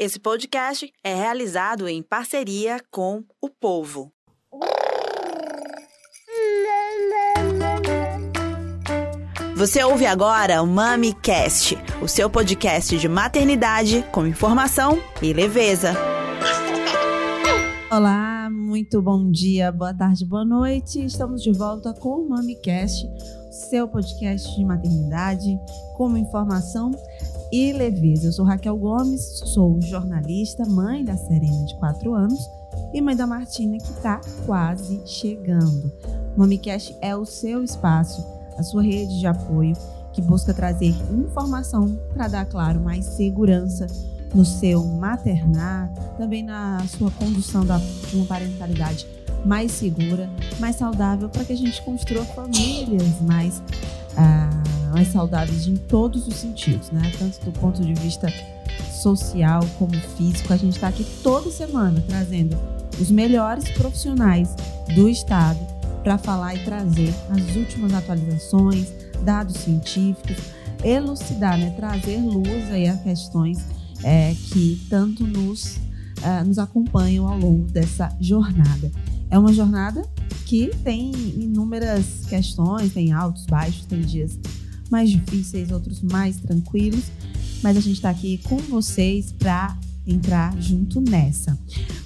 Esse podcast é realizado em parceria com o Povo. Você ouve agora o MamiCast, o seu podcast de maternidade com informação e leveza. Olá, muito bom dia, boa tarde, boa noite. Estamos de volta com o MamiCast, seu podcast de maternidade com informação e leveza. Eu sou Raquel Gomes, sou jornalista, mãe da Serena de 4 anos e mãe da Martina que está quase chegando. MamiCast é o seu espaço, a sua rede de apoio que busca trazer informação para dar, claro, mais segurança no seu maternar, também na sua condução da, de uma parentalidade mais segura, mais saudável, para que a gente construa famílias mais ah, mais saudáveis em todos os sentidos, né? Tanto do ponto de vista social como físico. A gente está aqui toda semana trazendo os melhores profissionais do Estado para falar e trazer as últimas atualizações, dados científicos, elucidar, né? trazer luz aí a questões é, que tanto nos, uh, nos acompanham ao longo dessa jornada. É uma jornada que tem inúmeras questões, tem altos, baixos, tem dias mais difíceis, outros mais tranquilos, mas a gente está aqui com vocês para entrar junto nessa.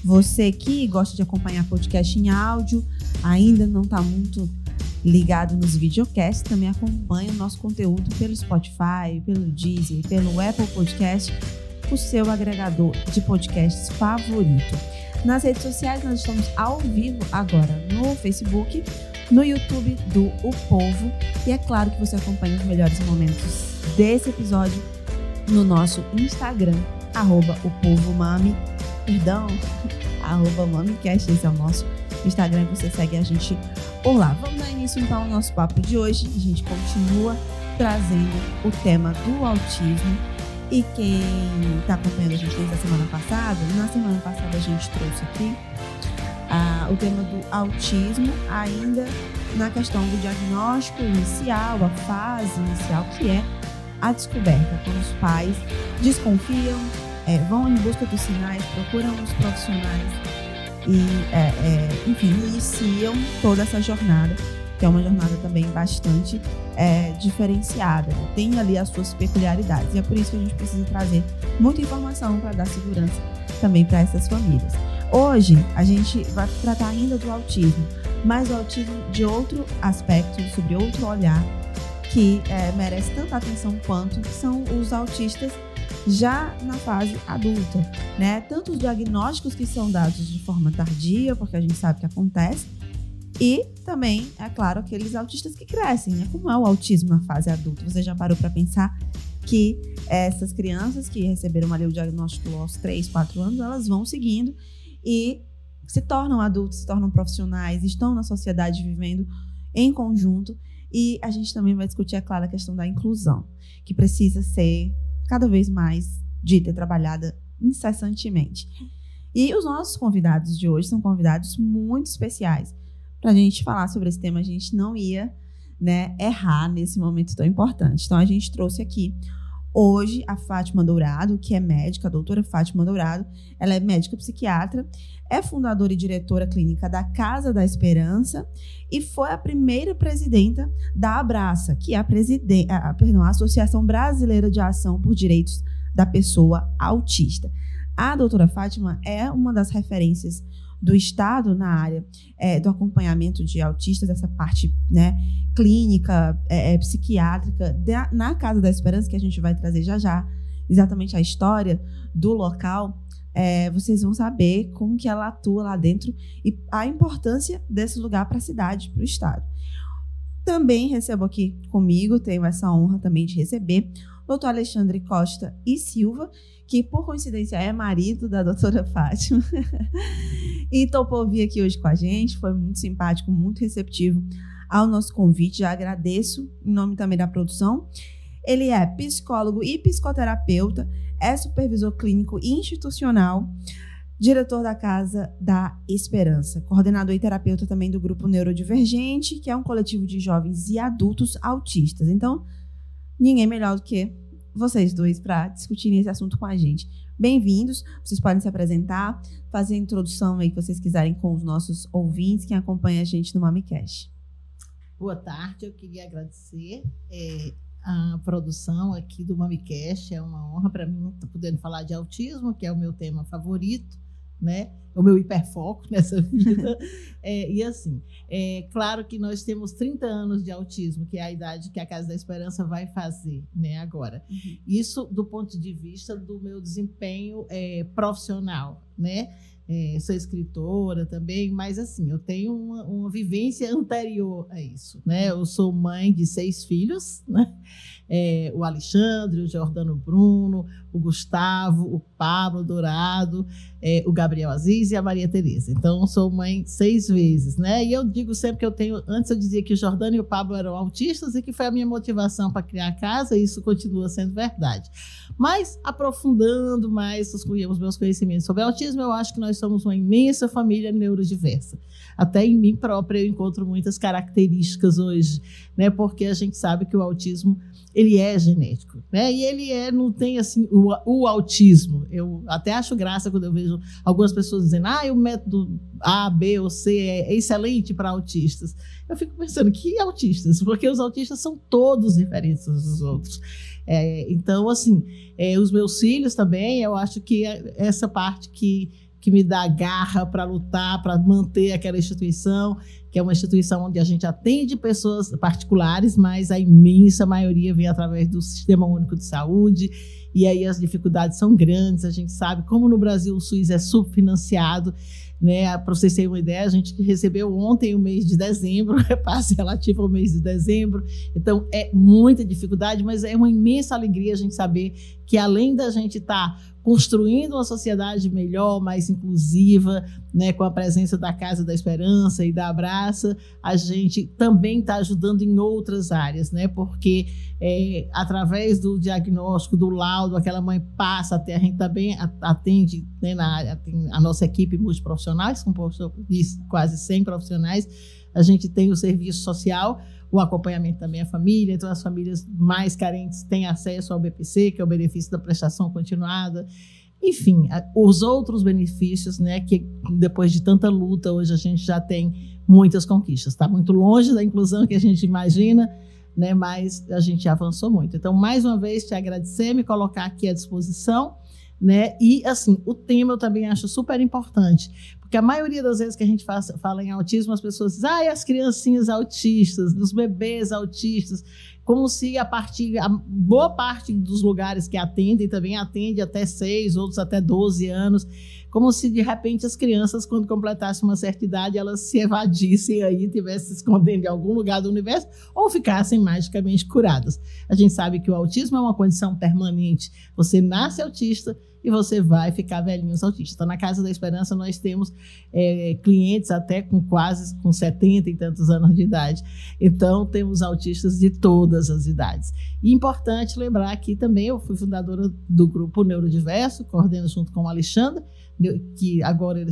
Você que gosta de acompanhar podcast em áudio, ainda não está muito ligado nos videocasts, também acompanha o nosso conteúdo pelo Spotify, pelo Deezer, pelo Apple Podcast, o seu agregador de podcasts favorito. Nas redes sociais, nós estamos ao vivo agora no Facebook, no YouTube do O Povo. E é claro que você acompanha os melhores momentos desse episódio no nosso Instagram, arroba o Povo Mami, perdão, arroba MamiCast, esse é o nosso Instagram, você segue a gente por lá. Vamos dar início então ao nosso papo de hoje. A gente continua trazendo o tema do autismo. E quem está acompanhando a gente desde a semana passada, na semana passada a gente trouxe aqui o tema do autismo ainda na questão do diagnóstico inicial, a fase inicial, que é a descoberta, quando os pais desconfiam, é, vão em busca dos sinais, procuram os profissionais e, é, é, enfim, iniciam toda essa jornada, que é uma jornada também bastante é, diferenciada, né? tem ali as suas peculiaridades. E é por isso que a gente precisa trazer muita informação para dar segurança também para essas famílias. Hoje a gente vai tratar ainda do autismo, mas o autismo de outro aspecto, sobre outro olhar, que é, merece tanta atenção quanto são os autistas já na fase adulta, né? Tanto os diagnósticos que são dados de forma tardia, porque a gente sabe que acontece, e também, é claro, aqueles autistas que crescem, né? Como é o autismo na fase adulta? Você já parou para pensar que essas crianças que receberam ali o diagnóstico aos 3, 4 anos, elas vão seguindo e se tornam adultos, se tornam profissionais, estão na sociedade vivendo em conjunto. E a gente também vai discutir, é claro, a questão da inclusão, que precisa ser cada vez mais dita e trabalhada incessantemente. E os nossos convidados de hoje são convidados muito especiais. Para a gente falar sobre esse tema, a gente não ia né, errar nesse momento tão importante. Então, a gente trouxe aqui Hoje, a Fátima Dourado, que é médica, a doutora Fátima Dourado, ela é médica psiquiatra, é fundadora e diretora clínica da Casa da Esperança e foi a primeira presidenta da Abraça, que é a, a, perdão, a Associação Brasileira de Ação por Direitos da Pessoa Autista. A doutora Fátima é uma das referências do Estado na área é, do acompanhamento de autistas, essa parte né, clínica, é, é, psiquiátrica, na Casa da Esperança, que a gente vai trazer já já, exatamente a história do local, é, vocês vão saber como que ela atua lá dentro e a importância desse lugar para a cidade, para o Estado. Também recebo aqui comigo, tenho essa honra também de receber doutor Alexandre Costa e Silva, que por coincidência é marido da doutora Fátima, e topou vir aqui hoje com a gente, foi muito simpático, muito receptivo ao nosso convite, já agradeço em nome também da produção. Ele é psicólogo e psicoterapeuta, é supervisor clínico institucional, diretor da Casa da Esperança, coordenador e terapeuta também do grupo Neurodivergente, que é um coletivo de jovens e adultos autistas. Então, ninguém melhor do que vocês dois para discutirem esse assunto com a gente. bem-vindos. Vocês podem se apresentar, fazer a introdução aí que vocês quiserem com os nossos ouvintes, quem acompanha a gente no MamiCast. Boa tarde, eu queria agradecer é, a produção aqui do MamiCast. É uma honra para mim estar podendo falar de autismo, que é o meu tema favorito né? É o meu hiperfoco nessa vida. é, e assim, é claro que nós temos 30 anos de autismo, que é a idade que a Casa da Esperança vai fazer, né, agora. Uhum. Isso do ponto de vista do meu desempenho é, profissional, né? É, sou escritora também, mas assim, eu tenho uma, uma, vivência anterior a isso, né? Eu sou mãe de seis filhos, né? É, o Alexandre, o Jordano Bruno, o Gustavo, o Pablo Dourado, é, o Gabriel Aziz e a Maria Tereza. Então, sou mãe seis vezes, né? E eu digo sempre que eu tenho. Antes eu dizia que o Jordano e o Pablo eram autistas e que foi a minha motivação para criar a casa, e isso continua sendo verdade. Mas, aprofundando mais os, os meus conhecimentos sobre autismo, eu acho que nós somos uma imensa família neurodiversa. Até em mim própria eu encontro muitas características hoje, né? Porque a gente sabe que o autismo ele é genético, né? E ele é, não tem assim o, o, autismo. Eu até acho graça quando eu vejo algumas pessoas dizendo, ah, o método A, B ou C é excelente para autistas. Eu fico pensando que autistas, porque os autistas são todos diferentes uns dos outros. É, então, assim, é, os meus filhos também, eu acho que é essa parte que que me dá garra para lutar, para manter aquela instituição, que é uma instituição onde a gente atende pessoas particulares, mas a imensa maioria vem através do Sistema Único de Saúde, e aí as dificuldades são grandes. A gente sabe como no Brasil o SUS é subfinanciado. Né? Para vocês terem uma ideia, a gente recebeu ontem o mês de dezembro, repasse relativo ao mês de dezembro. Então, é muita dificuldade, mas é uma imensa alegria a gente saber que além da gente estar tá construindo uma sociedade melhor, mais inclusiva, né, com a presença da Casa da Esperança e da Abraça, a gente também está ajudando em outras áreas, né, porque é, através do diagnóstico, do laudo, aquela mãe passa até, a gente também atende né, na área, a nossa equipe multiprofissional, composta de quase 100 profissionais, a gente tem o serviço social, o acompanhamento também à família, então as famílias mais carentes têm acesso ao BPC, que é o benefício da prestação continuada. Enfim, os outros benefícios, né, que depois de tanta luta, hoje a gente já tem muitas conquistas. Está muito longe da inclusão que a gente imagina, né, mas a gente avançou muito. Então, mais uma vez, te agradecer, me colocar aqui à disposição. Né? E assim, o tema eu também acho super importante, porque a maioria das vezes que a gente fala em autismo, as pessoas dizem, ah, as criancinhas autistas, os bebês autistas, como se a partir, a boa parte dos lugares que atendem também atende até seis, outros até 12 anos, como se de repente as crianças, quando completassem uma certa idade, elas se evadissem aí, tivessem se escondendo em algum lugar do universo, ou ficassem magicamente curadas. A gente sabe que o autismo é uma condição permanente. Você nasce autista, e você vai ficar velhinho autista. Então, na Casa da Esperança, nós temos é, clientes até com quase com 70 e tantos anos de idade. Então, temos autistas de todas as idades. E importante lembrar que também eu fui fundadora do grupo Neurodiverso, coordeno junto com o Alexandre, que agora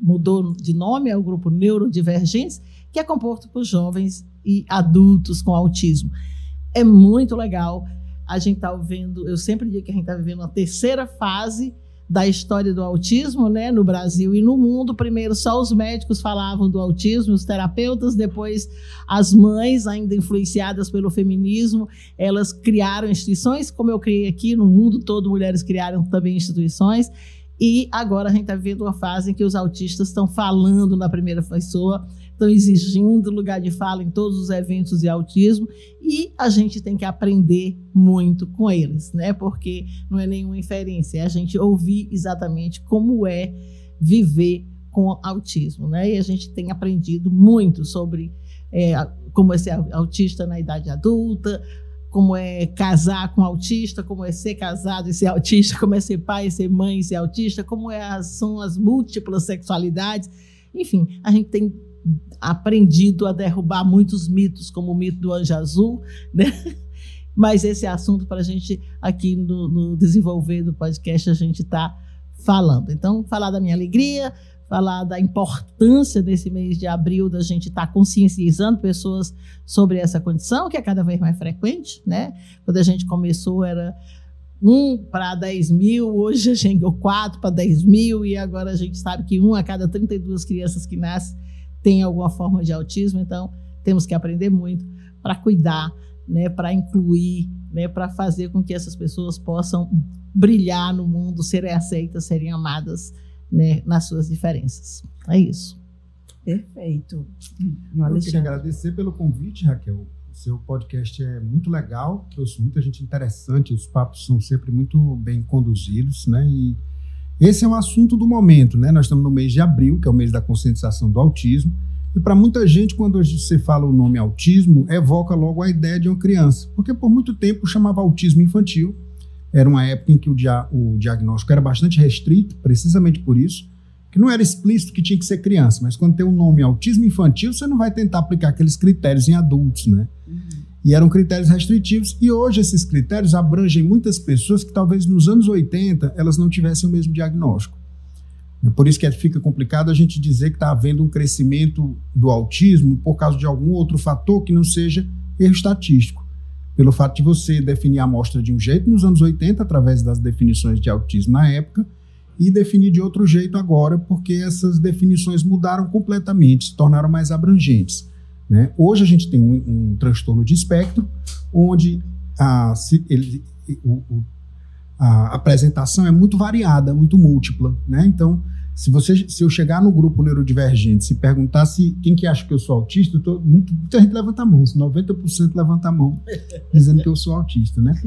mudou de nome, é o grupo Neurodivergentes, que é composto por jovens e adultos com autismo. É muito legal a gente está vivendo, eu sempre digo que a gente está vivendo uma terceira fase da história do autismo, né, no Brasil e no mundo. Primeiro, só os médicos falavam do autismo, os terapeutas, depois as mães, ainda influenciadas pelo feminismo, elas criaram instituições, como eu criei aqui no mundo todo, mulheres criaram também instituições. E agora a gente está vivendo uma fase em que os autistas estão falando na primeira pessoa estão exigindo lugar de fala em todos os eventos de autismo e a gente tem que aprender muito com eles, né? Porque não é nenhuma inferência, é a gente ouvir exatamente como é viver com autismo, né? E a gente tem aprendido muito sobre é, como é ser autista na idade adulta, como é casar com autista, como é ser casado e ser autista, como é ser pai e ser mãe e ser autista, como é são as múltiplas sexualidades. Enfim, a gente tem aprendido a derrubar muitos mitos, como o mito do anjo azul, né? Mas esse assunto para a gente aqui no, no, desenvolver do podcast a gente está falando. Então, falar da minha alegria, falar da importância desse mês de abril da gente estar tá conscientizando pessoas sobre essa condição, que é cada vez mais frequente, né? Quando a gente começou era um para 10 mil, hoje a gente, ou quatro para 10 mil, e agora a gente sabe que um a cada 32 crianças que nascem tem alguma forma de autismo, então temos que aprender muito para cuidar, né, para incluir, né, para fazer com que essas pessoas possam brilhar no mundo, serem aceitas, serem amadas né, nas suas diferenças. É isso. Perfeito. Eu queria agradecer pelo convite, Raquel. O seu podcast é muito legal, trouxe muita gente interessante, os papos são sempre muito bem conduzidos, né? E esse é um assunto do momento, né? Nós estamos no mês de abril, que é o mês da conscientização do autismo, e para muita gente, quando você fala o nome autismo, evoca logo a ideia de uma criança, porque por muito tempo chamava autismo infantil, era uma época em que o, dia, o diagnóstico era bastante restrito, precisamente por isso, que não era explícito que tinha que ser criança, mas quando tem o um nome autismo infantil, você não vai tentar aplicar aqueles critérios em adultos, né? Uhum. E eram critérios restritivos, e hoje esses critérios abrangem muitas pessoas que talvez nos anos 80 elas não tivessem o mesmo diagnóstico. É por isso que fica complicado a gente dizer que está havendo um crescimento do autismo por causa de algum outro fator que não seja erro estatístico pelo fato de você definir a amostra de um jeito nos anos 80, através das definições de autismo na época, e definir de outro jeito agora, porque essas definições mudaram completamente, se tornaram mais abrangentes. Né? Hoje a gente tem um, um transtorno de espectro, onde a, se, ele, o, o, a apresentação é muito variada, muito múltipla. Né? Então, se, você, se eu chegar no grupo neurodivergente, se perguntar se quem que acha que eu sou autista, tô, muito, muita gente levanta a mão, 90% levanta a mão, dizendo que eu sou autista, né?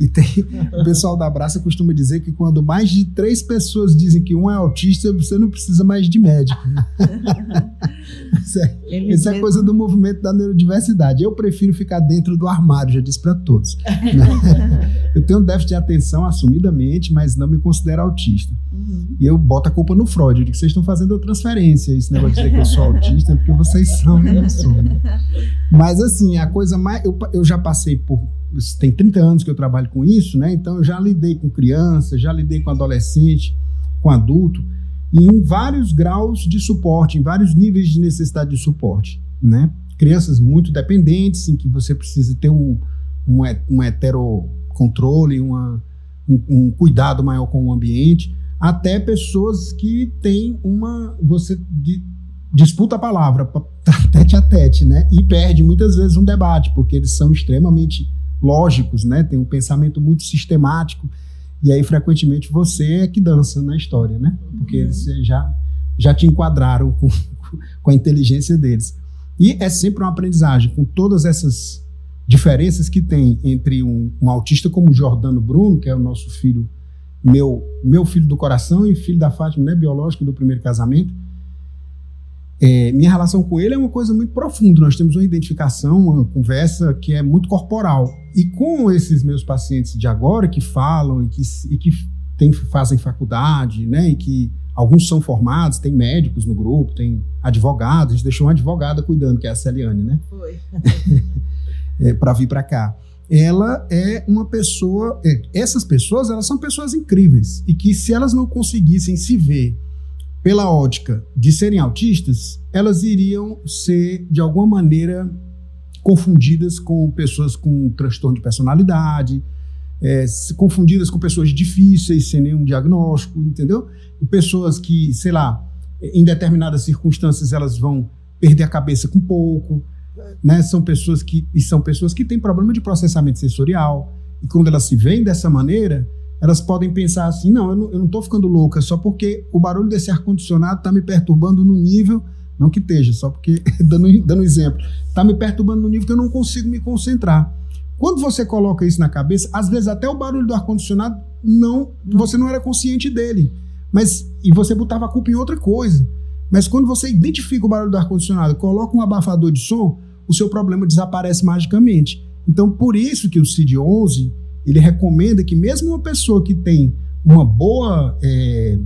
E tem, o pessoal da Abraça costuma dizer que quando mais de três pessoas dizem que um é autista, você não precisa mais de médico. isso é, isso é coisa do movimento da neurodiversidade. Eu prefiro ficar dentro do armário, já disse para todos. Né? Eu tenho um déficit de atenção assumidamente, mas não me considero autista. Uhum. E eu boto a culpa no Freud. Eu digo que vocês estão fazendo transferência. Esse negócio de dizer que eu sou autista é porque vocês são. Né? Mas assim, a coisa mais. Eu, eu já passei por. Tem 30 anos que eu trabalho com isso, né? Então eu já lidei com criança, já lidei com adolescente, com adulto, e em vários graus de suporte, em vários níveis de necessidade de suporte, né? Crianças muito dependentes, em que você precisa ter um, um, um heterocontrole, uma, um, um cuidado maior com o ambiente até pessoas que têm uma. Você disputa a palavra tete a tete, né? E perde muitas vezes um debate, porque eles são extremamente lógicos, né? Tem um pensamento muito sistemático. E aí, frequentemente, você é que dança na história, né? Porque uhum. eles já, já te enquadraram com, com a inteligência deles. E é sempre uma aprendizagem, com todas essas diferenças que tem entre um, um autista como o Jordano Bruno, que é o nosso filho meu, meu filho do coração e filho da Fátima, né, biológico do primeiro casamento. É, minha relação com ele é uma coisa muito profunda. Nós temos uma identificação, uma conversa que é muito corporal. E com esses meus pacientes de agora que falam e que, e que tem, fazem faculdade, né, e que alguns são formados, tem médicos no grupo, tem advogados. A gente deixou uma advogada cuidando, que é a Celiane, né? Foi. é, para vir para cá ela é uma pessoa. É, essas pessoas, elas são pessoas incríveis. E que se elas não conseguissem se ver pela ótica de serem autistas, elas iriam ser, de alguma maneira, confundidas com pessoas com transtorno de personalidade, é, confundidas com pessoas difíceis, sem nenhum diagnóstico, entendeu? E pessoas que, sei lá, em determinadas circunstâncias elas vão perder a cabeça com pouco né, são pessoas que e são pessoas que têm problema de processamento sensorial e quando elas se veem dessa maneira elas podem pensar assim não eu não estou ficando louca só porque o barulho desse ar condicionado está me perturbando no nível não que esteja só porque dando dando exemplo está me perturbando no nível que eu não consigo me concentrar. Quando você coloca isso na cabeça às vezes até o barulho do ar condicionado não. você não era consciente dele. Mas e você botava a culpa em outra coisa. Mas quando você identifica o barulho do ar condicionado coloca um abafador de som o seu problema desaparece magicamente. Então, por isso que o CID-11 ele recomenda que mesmo uma pessoa que tem uma boa é,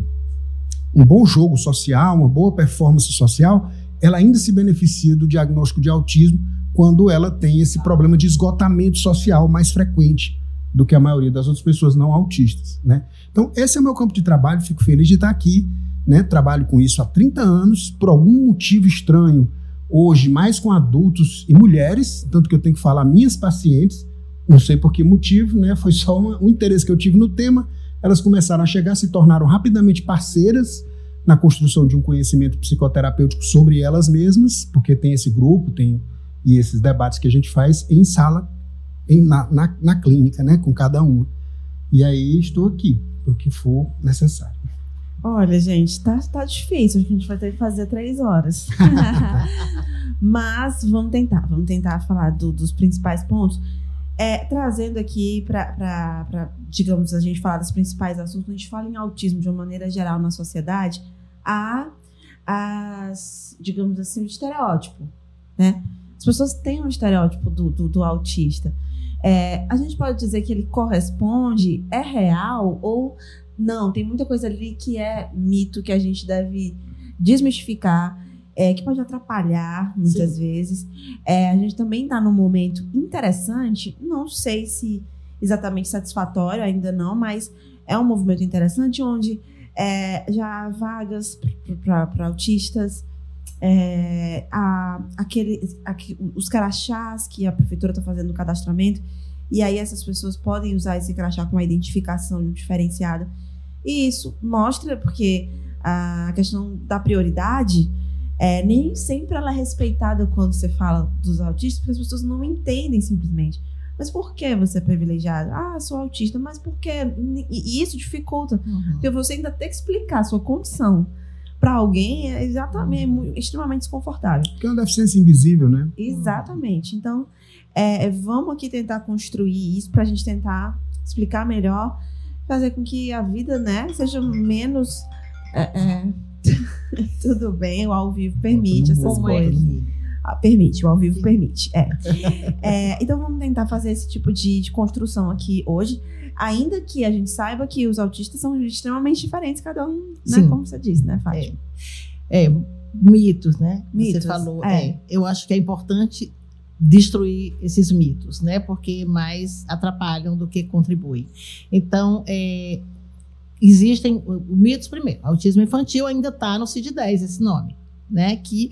um bom jogo social, uma boa performance social, ela ainda se beneficia do diagnóstico de autismo quando ela tem esse problema de esgotamento social mais frequente do que a maioria das outras pessoas não autistas, né? Então, esse é o meu campo de trabalho, fico feliz de estar aqui, né? Trabalho com isso há 30 anos, por algum motivo estranho, hoje mais com adultos e mulheres, tanto que eu tenho que falar minhas pacientes, não sei por que motivo, né? Foi só uma, um interesse que eu tive no tema. Elas começaram a chegar, se tornaram rapidamente parceiras na construção de um conhecimento psicoterapêutico sobre elas mesmas, porque tem esse grupo, tem e esses debates que a gente faz em sala, em, na, na, na clínica, né, com cada uma. E aí estou aqui, o que for necessário. Olha, gente, tá, tá difícil, a gente vai ter que fazer três horas. Mas vamos tentar, vamos tentar falar do, dos principais pontos. É, trazendo aqui para, digamos, a gente falar dos principais assuntos, a gente fala em autismo de uma maneira geral na sociedade, há as, digamos assim, o estereótipo, né? As pessoas têm um estereótipo do, do, do autista. É, a gente pode dizer que ele corresponde, é real ou não? Tem muita coisa ali que é mito que a gente deve desmistificar, é, que pode atrapalhar muitas Sim. vezes. É, a gente também está num momento interessante, não sei se exatamente satisfatório, ainda não, mas é um movimento interessante onde é, já há vagas para autistas, é, a, aquele, os crachás que a prefeitura está fazendo no cadastramento, e aí essas pessoas podem usar esse crachá com uma identificação diferenciada. E isso mostra, porque a questão da prioridade, é, nem sempre ela é respeitada quando você fala dos autistas, porque as pessoas não entendem simplesmente. Mas por que você é privilegiado? Ah, sou autista, mas por quê? E isso dificulta. Uhum. Porque você ainda tem que explicar a sua condição para alguém é exatamente é extremamente desconfortável. Porque é uma deficiência invisível, né? Exatamente. Então, é, vamos aqui tentar construir isso para a gente tentar explicar melhor, fazer com que a vida, né, seja menos. É, é tudo bem, o ao vivo permite essas coisas. Ah, permite, o ao vivo Sim. permite. É. é. então vamos tentar fazer esse tipo de, de construção aqui hoje ainda que a gente saiba que os autistas são extremamente diferentes, cada um, né, como você disse, né, Fátima? É, é mitos, né? Mitos, você falou. É. é. eu acho que é importante destruir esses mitos, né? Porque mais atrapalham do que contribuem. Então, é, existem mitos primeiro. Autismo infantil ainda está no CID-10, esse nome, né? Que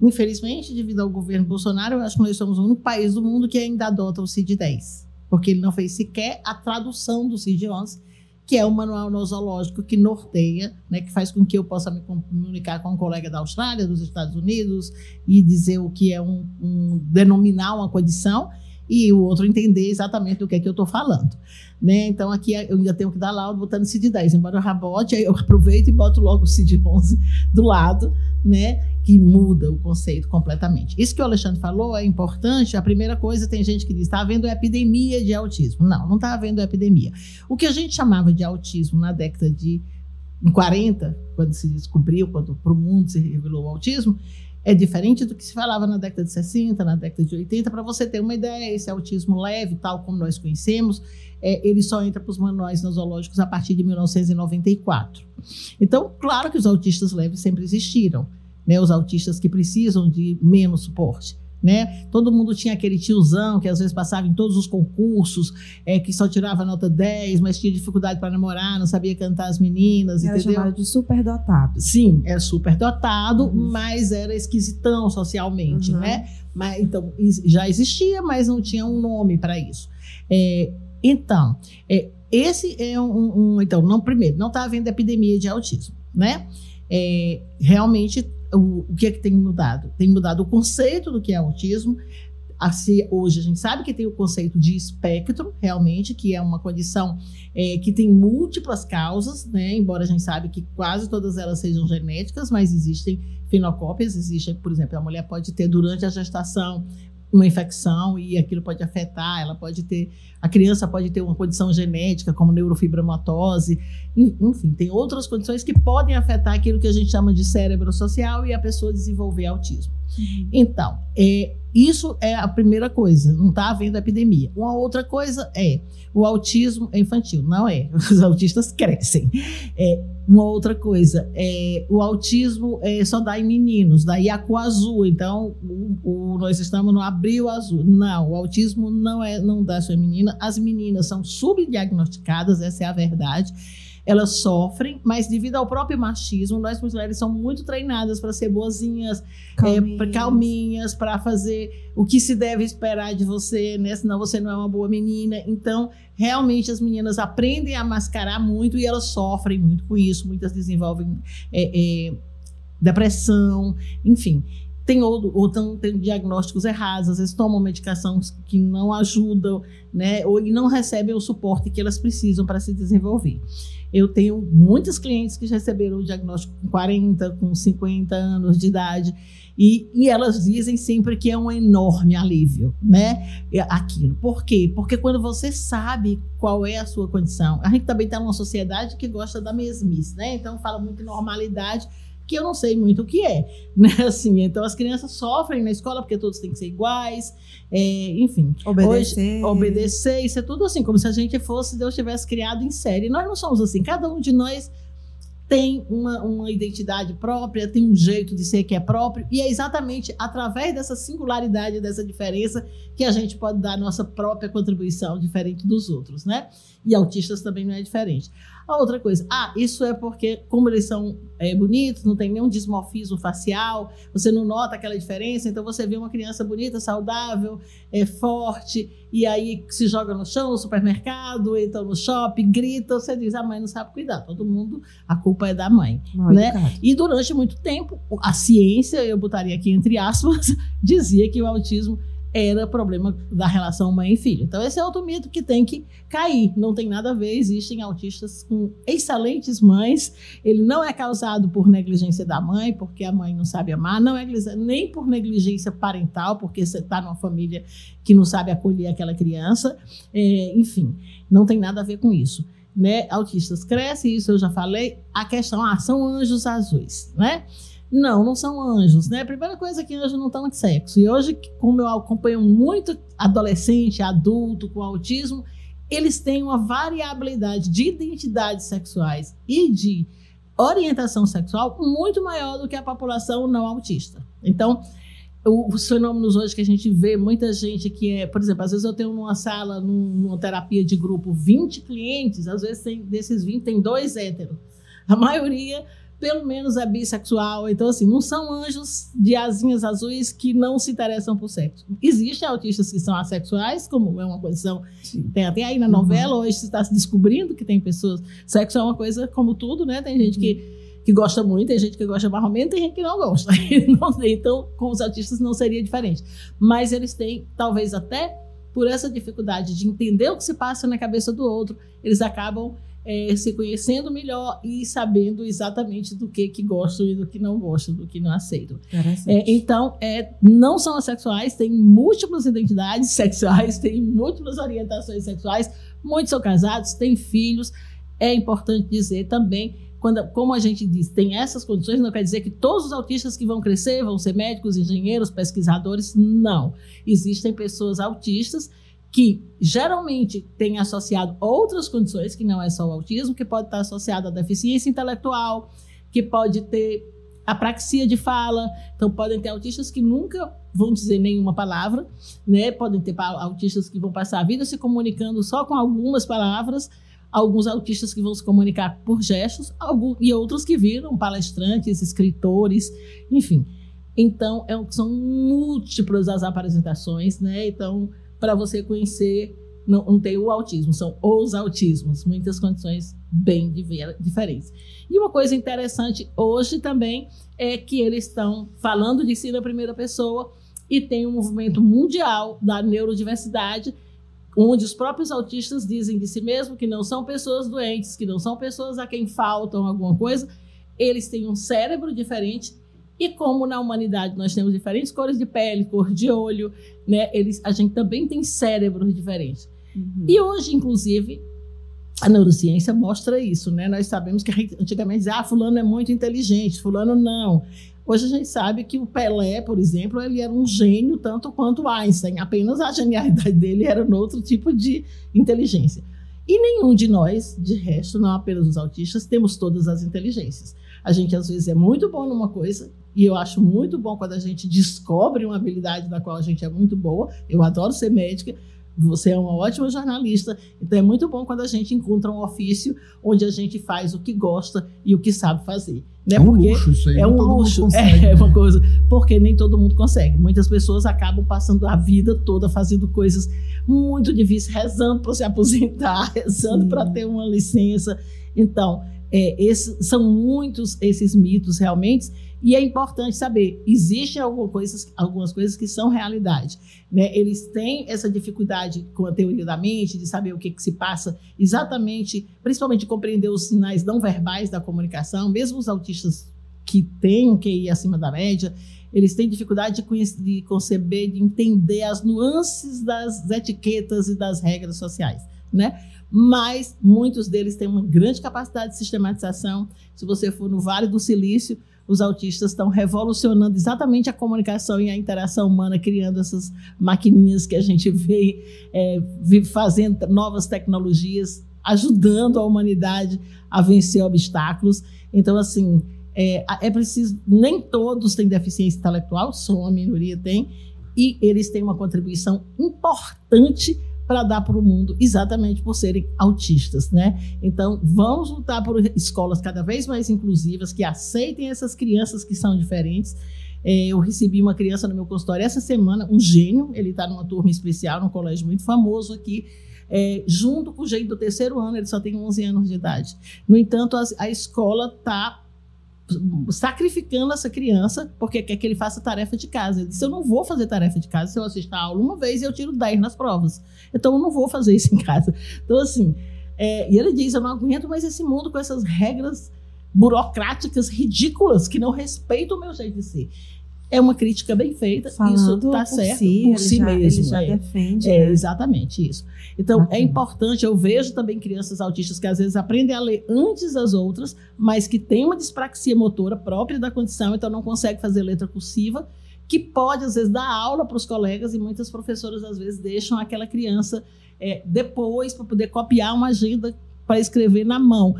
infelizmente, devido ao governo Bolsonaro, eu acho que nós somos o único país do mundo que ainda adota o CID-10 porque ele não fez sequer a tradução do CID-11, que é o manual nosológico que norteia, né, que faz com que eu possa me comunicar com um colega da Austrália, dos Estados Unidos, e dizer o que é um, um denominar uma condição, e o outro entender exatamente do que é que eu estou falando. Né? Então, aqui eu ainda tenho que dar laudo botando CID 10, embora eu rabote, aí eu aproveito e boto logo o CID 11 do lado, né? que muda o conceito completamente. Isso que o Alexandre falou é importante. A primeira coisa, tem gente que diz, está havendo epidemia de autismo. Não, não está havendo epidemia. O que a gente chamava de autismo na década de 40, quando se descobriu, quando para o mundo se revelou o autismo, é diferente do que se falava na década de 60, na década de 80. Para você ter uma ideia, esse autismo leve, tal como nós conhecemos, é, ele só entra para os manuais nosológicos a partir de 1994. Então, claro que os autistas leves sempre existiram, né? os autistas que precisam de menos suporte né? Todo mundo tinha aquele tiozão que às vezes passava em todos os concursos, é, que só tirava nota 10, mas tinha dificuldade para namorar, não sabia cantar as meninas, era entendeu? chamado de superdotado. Sim, era superdotado, uhum. mas era esquisitão socialmente, uhum. né? Mas, então, já existia, mas não tinha um nome para isso. É, então, é, esse é um, um, Então, não, primeiro, não está havendo epidemia de autismo, né? É, realmente o, o que é que tem mudado? Tem mudado o conceito do que é autismo. Assim, hoje a gente sabe que tem o conceito de espectro, realmente, que é uma condição é, que tem múltiplas causas, né? embora a gente sabe que quase todas elas sejam genéticas, mas existem fenocópias, existem, por exemplo, a mulher pode ter durante a gestação uma infecção e aquilo pode afetar, ela pode ter, a criança pode ter uma condição genética como neurofibromatose, enfim, tem outras condições que podem afetar aquilo que a gente chama de cérebro social e a pessoa desenvolver autismo. Uhum. Então, é, isso é a primeira coisa, não está havendo epidemia. Uma outra coisa é o autismo infantil, não é, os autistas crescem. É, uma outra coisa, é, o autismo é, só dá em meninos, daí a cor azul, então o, o, nós estamos no abril azul. Não, o autismo não, é, não dá só em menina, as meninas são subdiagnosticadas, essa é a verdade. Elas sofrem, mas devido ao próprio machismo, nós mulheres somos muito treinadas para ser boazinhas, calminhas, é, calminhas para fazer o que se deve esperar de você, né? Senão você não é uma boa menina. Então, realmente as meninas aprendem a mascarar muito e elas sofrem muito com isso. Muitas desenvolvem é, é, depressão, enfim tem ou, ou tão, tem diagnósticos errados, às vezes tomam medicação que não ajudam, né, ou não recebem o suporte que elas precisam para se desenvolver. Eu tenho muitas clientes que receberam o diagnóstico com 40, com 50 anos de idade, e, e, elas dizem sempre que é um enorme alívio, né? Aquilo. Por quê? Porque quando você sabe qual é a sua condição, a gente também está numa sociedade que gosta da mesmice, né? Então fala muito normalidade que eu não sei muito o que é, né? Assim, então as crianças sofrem na escola porque todos têm que ser iguais, é, enfim. Obedecer. Hoje, obedecer, isso é tudo assim, como se a gente fosse, Deus tivesse criado em série. Nós não somos assim, cada um de nós tem uma, uma identidade própria, tem um jeito de ser que é próprio, e é exatamente através dessa singularidade, dessa diferença, que a gente pode dar a nossa própria contribuição diferente dos outros, né? E autistas também não é diferente. A outra coisa, ah, isso é porque, como eles são é, bonitos, não tem nenhum dismorfismo facial, você não nota aquela diferença, então você vê uma criança bonita, saudável, é, forte, e aí se joga no chão, no supermercado, então no shopping, grita, você diz, a mãe não sabe cuidar, todo mundo, a culpa é da mãe. né? E durante muito tempo, a ciência, eu botaria aqui entre aspas, dizia que o autismo era problema da relação mãe e filho. Então, esse é outro mito que tem que cair. Não tem nada a ver. Existem autistas com excelentes mães. Ele não é causado por negligência da mãe, porque a mãe não sabe amar, não é nem por negligência parental, porque você está numa família que não sabe acolher aquela criança. É, enfim, não tem nada a ver com isso. Né? Autistas crescem, isso eu já falei. A questão, ah, são anjos azuis, né? Não, não são anjos, né? A primeira coisa é que anjos não estão de sexo. E hoje, como eu acompanho muito adolescente, adulto com autismo, eles têm uma variabilidade de identidades sexuais e de orientação sexual muito maior do que a população não autista. Então, os fenômenos hoje que a gente vê, muita gente que é, por exemplo, às vezes eu tenho numa sala, numa terapia de grupo, 20 clientes, às vezes tem, desses 20 tem dois héteros. A maioria pelo menos é bissexual. Então, assim, não são anjos de asinhas azuis que não se interessam por sexo. Existem autistas que são assexuais, como é uma condição. Tem até aí na uhum. novela, uhum. hoje se está se descobrindo que tem pessoas. Sexo é uma coisa como tudo, né? Tem gente que, que gosta muito, tem gente que gosta mais ou menos, tem gente que não gosta. então, com os autistas não seria diferente. Mas eles têm, talvez até por essa dificuldade de entender o que se passa na cabeça do outro, eles acabam é, se conhecendo melhor e sabendo exatamente do que, que gostam e do que não gostam, do que não aceitam. É, então, é, não são assexuais, têm múltiplas identidades sexuais, têm múltiplas orientações sexuais, muitos são casados, têm filhos. É importante dizer também quando, como a gente diz, tem essas condições, não quer dizer que todos os autistas que vão crescer vão ser médicos, engenheiros, pesquisadores. Não. Existem pessoas autistas que geralmente tem associado outras condições, que não é só o autismo, que pode estar associado à deficiência intelectual, que pode ter apraxia de fala. Então, podem ter autistas que nunca vão dizer nenhuma palavra, né? Podem ter autistas que vão passar a vida se comunicando só com algumas palavras, alguns autistas que vão se comunicar por gestos, alguns, e outros que viram palestrantes, escritores, enfim. Então, é, são múltiplas as apresentações, né? Então, para você conhecer, não, não tem o autismo, são os autismos, muitas condições bem diferentes. E uma coisa interessante hoje também é que eles estão falando de si na primeira pessoa e tem um movimento mundial da neurodiversidade, onde os próprios autistas dizem de si mesmo que não são pessoas doentes, que não são pessoas a quem faltam alguma coisa, eles têm um cérebro diferente e como na humanidade nós temos diferentes cores de pele, cor de olho, né? Eles, a gente também tem cérebros diferentes. Uhum. E hoje, inclusive, a neurociência mostra isso, né? Nós sabemos que gente, antigamente dizia, ah, fulano é muito inteligente, fulano não. Hoje a gente sabe que o Pelé, por exemplo, ele era um gênio tanto quanto Einstein. Apenas a genialidade dele era no outro tipo de inteligência. E nenhum de nós, de resto, não apenas os autistas, temos todas as inteligências. A gente às vezes é muito bom numa coisa e eu acho muito bom quando a gente descobre uma habilidade da qual a gente é muito boa. Eu adoro ser médica, você é uma ótima jornalista, então é muito bom quando a gente encontra um ofício onde a gente faz o que gosta e o que sabe fazer. Né? É um porque luxo isso aí. é nem um luxo, consegue. é uma coisa, porque nem todo mundo consegue. Muitas pessoas acabam passando a vida toda fazendo coisas muito difíceis, rezando para se aposentar, rezando para ter uma licença. Então, é, esses, são muitos esses mitos realmente, e é importante saber, existem algumas coisas, algumas coisas que são realidade. Né? Eles têm essa dificuldade com a teoria da mente, de saber o que, que se passa exatamente, principalmente de compreender os sinais não verbais da comunicação, mesmo os autistas que têm um QI acima da média, eles têm dificuldade de, de conceber, de entender as nuances das etiquetas e das regras sociais, né? Mas muitos deles têm uma grande capacidade de sistematização. Se você for no Vale do Silício, os autistas estão revolucionando exatamente a comunicação e a interação humana, criando essas maquininhas que a gente vê, é, fazendo novas tecnologias, ajudando a humanidade a vencer obstáculos. Então, assim, é, é preciso. Nem todos têm deficiência intelectual, só uma minoria tem, e eles têm uma contribuição importante para dar para o mundo, exatamente por serem autistas, né? Então, vamos lutar por escolas cada vez mais inclusivas, que aceitem essas crianças que são diferentes. É, eu recebi uma criança no meu consultório essa semana, um gênio, ele está numa turma especial, num colégio muito famoso aqui, é, junto com o jeito do terceiro ano, ele só tem 11 anos de idade. No entanto, a, a escola está sacrificando essa criança porque quer que ele faça tarefa de casa. Ele disse: Eu não vou fazer tarefa de casa se eu assistir a aula uma vez e eu tiro 10 nas provas. Então eu não vou fazer isso em casa. Então, assim, é, e ele diz: Eu não aguento mais esse mundo com essas regras burocráticas ridículas que não respeitam o meu jeito de ser. É uma crítica bem feita, isso Falando está por certo, si, por si já, mesmo. Ele já é. defende. É, né? exatamente isso. Então, Bacana. é importante, eu vejo também crianças autistas que às vezes aprendem a ler antes das outras, mas que têm uma dispraxia motora própria da condição, então não consegue fazer letra cursiva, que pode, às vezes, dar aula para os colegas e muitas professoras, às vezes, deixam aquela criança é, depois para poder copiar uma agenda para escrever na mão.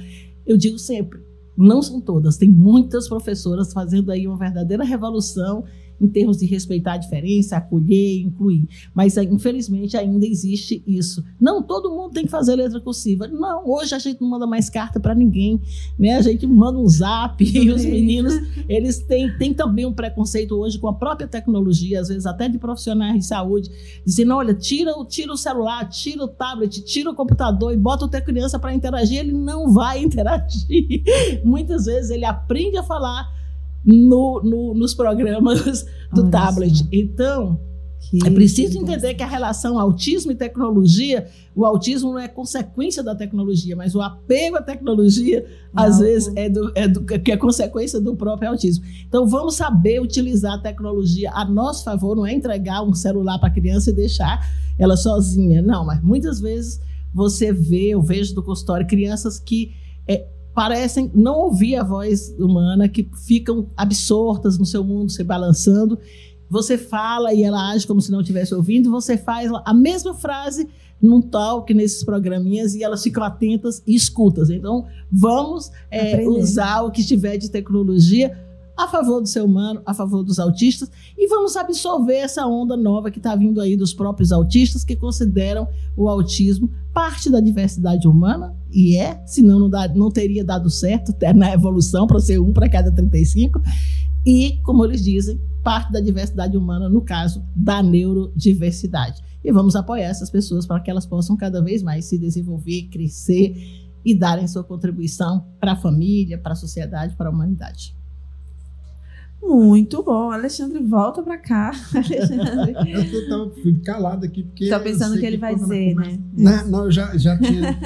Eu digo sempre, não são todas, tem muitas professoras fazendo aí uma verdadeira revolução em termos de respeitar a diferença, acolher, incluir. Mas, eh, infelizmente, ainda existe isso. Não, todo mundo tem que fazer letra cursiva. Não, hoje a gente não manda mais carta para ninguém. Né? A gente manda um zap e os meninos, eles têm, têm também um preconceito hoje com a própria tecnologia, às vezes até de profissionais de saúde, dizendo, olha, tira, o- tira o celular, tira o tablet, tira o computador e bota a tua criança para interagir. Ele não vai interagir. Muitas vezes ele aprende a falar no- no- nos programas do Olha tablet. só. Então, Que- é preciso entender que a relação autismo e tecnologia, o autismo não é consequência da tecnologia, mas o apego à tecnologia, às algo- vezes, é, do, é do- que é consequência do próprio autismo. Então, vamos saber utilizar a tecnologia a nosso favor, não é entregar um celular para a criança e deixar ela sozinha. Não, mas muitas vezes você vê, eu vejo do consultório, crianças que é, parecem não ouvir a voz humana, que ficam absortas no seu mundo, se balançando. Você fala e ela age como se não estivesse ouvindo, você faz a mesma frase num talk, nesses programinhas, e elas ficam atentas e escutas. Então, vamos é, usar o que tiver de tecnologia a favor do ser humano, a favor dos autistas, e vamos absorver essa onda nova que está vindo aí dos próprios autistas que consideram o autismo parte da diversidade humana, e é, senão não, dá- não teria dado certo na evolução para ser um para cada 35, e, como eles dizem, parte da diversidade humana, no caso da neurodiversidade. E vamos apoiar essas pessoas para que elas possam cada vez mais se desenvolver, crescer e darem sua contribuição para a família, para a sociedade, para a humanidade. Muito bom. Alexandre, volta pra cá. Alexandre. Eu tô- tava fui calado aqui porque. Eu pensando sei que ele vai dizer, né? Né? Não, eu já, já, tinha,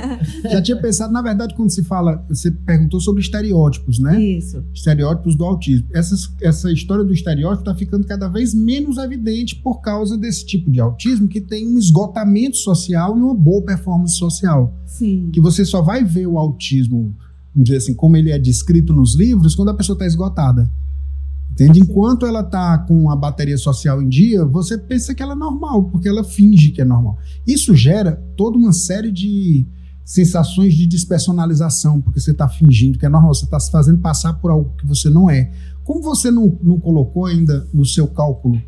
já tinha pensado, na verdade, quando se fala, você perguntou sobre estereótipos, né? Isso. Estereótipos do autismo. Essas, essa história do estereótipo está ficando cada vez menos evidente por causa desse tipo de autismo que tem um esgotamento social e uma boa performance social. Sim. Que você só vai ver o autismo, vamos dizer assim, como ele é descrito nos livros, quando a pessoa está esgotada. Entende? Enquanto ela está com a bateria social em dia, você pensa que ela é normal, porque ela finge que é normal. Isso gera toda uma série de sensações de despersonalização, porque você está fingindo que é normal, você está se fazendo passar por algo que você não é. Como você não, não colocou ainda no seu cálculo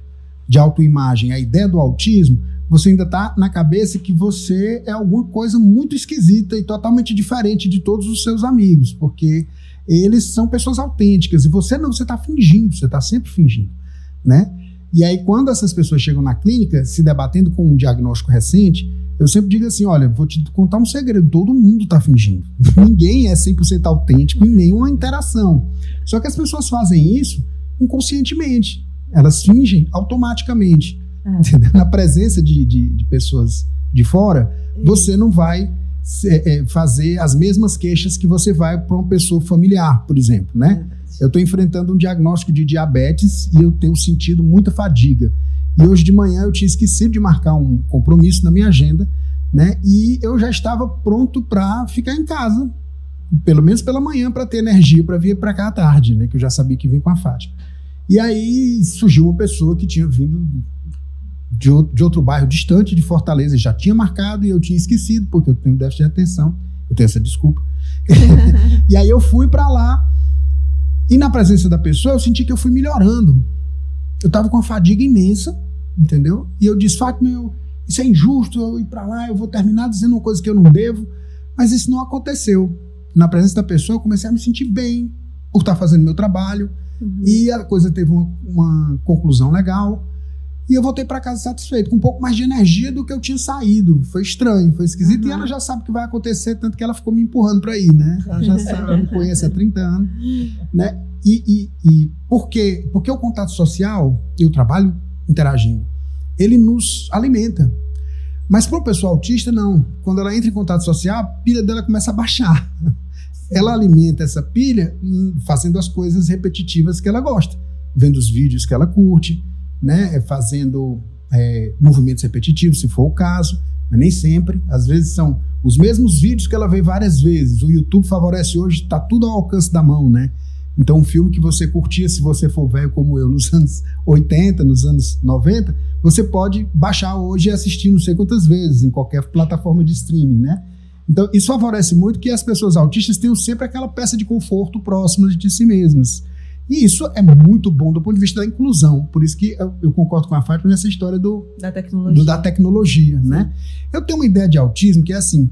de autoimagem a ideia do autismo, você ainda está na cabeça que você é alguma coisa muito esquisita e totalmente diferente de todos os seus amigos, porque eles são pessoas autênticas e você não, você está fingindo, você está sempre fingindo, né? E aí, quando essas pessoas chegam na clínica, se debatendo com um diagnóstico recente, eu sempre digo assim: olha, vou te contar um segredo: todo mundo está fingindo. Ninguém é 100% autêntico em nenhuma interação. Só que as pessoas fazem isso inconscientemente. Elas fingem automaticamente. É. Na presença de, de, de, pessoas de fora, você não vai fazer as mesmas queixas que você vai para uma pessoa familiar, por exemplo, né? Eu estou enfrentando um diagnóstico de diabetes e eu tenho sentido muita fadiga. E hoje de manhã eu tinha esquecido de marcar um compromisso na minha agenda, né? E eu já estava pronto para ficar em casa, pelo menos pela manhã, para ter energia para vir para cá à tarde, né? Que eu já sabia que vinha com a Fátima. E aí surgiu uma pessoa que tinha vindo de, de outro bairro distante de Fortaleza, já tinha marcado e eu tinha esquecido, porque eu tenho déficit de atenção, eu tenho essa desculpa. e aí eu fui para lá e na presença da pessoa eu senti que eu fui melhorando. Eu tava com uma fadiga imensa, entendeu? E eu disse, Fátima, eu, isso é injusto, eu ir para lá, eu vou terminar dizendo uma coisa que eu não devo. Mas isso não aconteceu. Na presença da pessoa, eu comecei a me sentir bem por estar fazendo meu trabalho. Uhum. E a coisa teve uma, uma conclusão legal. E eu voltei para casa satisfeito, com um pouco mais de energia do que eu tinha saído. Foi estranho, foi esquisito. Uhum. E ela já sabe o que vai acontecer, tanto que ela ficou me empurrando para ir, né? Ela já sabe, ela me conhece há 30 anos. Né? E, e, e por quê? Porque o contato social e o trabalho interagindo, ele nos alimenta. Mas para o pessoal autista, não. Quando ela entra em contato social, a pilha dela começa a baixar. Ela alimenta essa pilha hum, fazendo as coisas repetitivas que ela gosta, vendo os vídeos que ela curte, né, é fazendo é, movimentos repetitivos, se for o caso, mas nem sempre. Às vezes são os mesmos vídeos que ela vê várias vezes. O YouTube favorece hoje, está tudo ao alcance da mão, né? Então, um filme que você curtia, se você for velho como eu, nos anos 80, nos anos 90, você pode baixar hoje e assistir não sei quantas vezes, em qualquer plataforma de streaming, né? Então, isso favorece muito que as pessoas autistas tenham sempre aquela peça de conforto próxima de si mesmas. E isso é muito bom do ponto de vista da inclusão. Por isso que eu, eu concordo com a Fátima nessa história do, da tecnologia, do, da tecnologia né? Eu tenho uma ideia de autismo que é assim,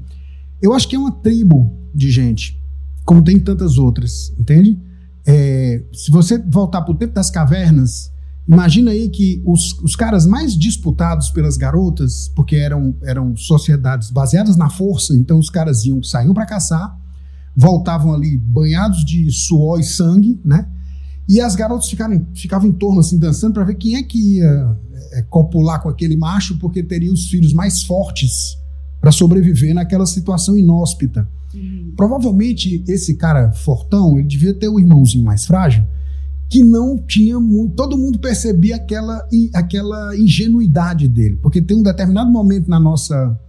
eu acho que é uma tribo de gente, como tem tantas outras, entende? É, se você voltar para o tempo das cavernas, imagina aí que os, os caras mais disputados pelas garotas, porque eram, eram sociedades baseadas na força, então os caras iam, saíam para caçar, voltavam ali banhados de suor e sangue, né? E as garotas ficaram, ficavam em torno, assim, dançando para ver quem é que ia é, copular com aquele macho, porque teria os filhos mais fortes para sobreviver naquela situação inóspita. Uhum. Provavelmente esse cara fortão, ele devia ter o um irmãozinho mais frágil, que não tinha muito. Todo mundo percebia aquela, aquela ingenuidade dele, porque tem um determinado momento na nossa,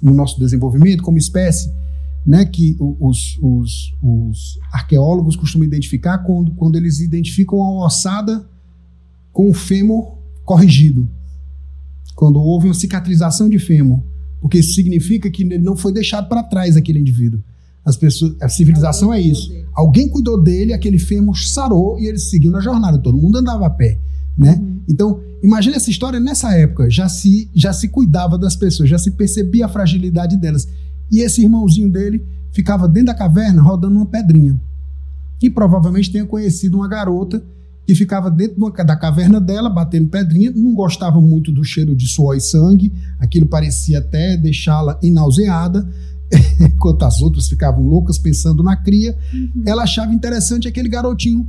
no nosso desenvolvimento como espécie né, que os, os, os, arqueólogos costumam identificar quando, quando eles identificam a ossada com o fêmur corrigido. Quando houve uma cicatrização de fêmur. Porque isso significa que ele não foi deixado para trás aquele indivíduo. As pessoas, a civilização é isso. Alguém cuidou dele, aquele fêmur sarou e ele seguiu na jornada. Todo mundo andava a pé. Né? Uhum. Então, imagine essa história nessa época. Já se, já se cuidava das pessoas, já se percebia a fragilidade delas. E esse irmãozinho dele ficava dentro da caverna rodando uma pedrinha. E provavelmente tenha conhecido uma garota que ficava dentro da caverna dela, batendo pedrinha, não gostava muito do cheiro de suor e sangue, aquilo parecia até deixá-la enauseada, enquanto as outras ficavam loucas pensando na cria. Uhum. Ela achava interessante aquele garotinho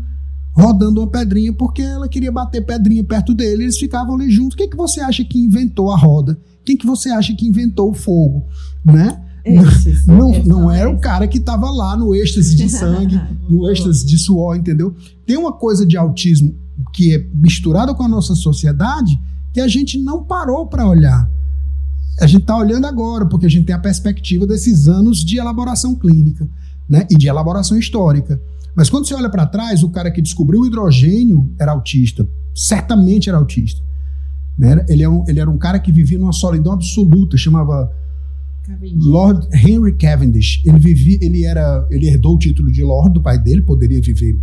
rodando uma pedrinha, porque ela queria bater pedrinha perto dele, eles ficavam ali juntos. Quem que você acha que inventou a roda? Quem que você acha que inventou o fogo? Né? Não, não era o cara que estava lá no êxtase de sangue, no êxtase de suor, entendeu? Tem uma coisa de autismo que é misturada com a nossa sociedade que a gente não parou para olhar. A gente está olhando agora, porque a gente tem a perspectiva desses anos de elaboração clínica né, e de elaboração histórica. Mas quando você olha para trás, o cara que descobriu o hidrogênio era autista, certamente era autista. Né? Ele, é um, ele era um cara que vivia numa solidão absoluta, chamava Cavendish. Lord Henry Cavendish. Ele vivia, ele era, ele herdou o título de Lord do pai dele, poderia viver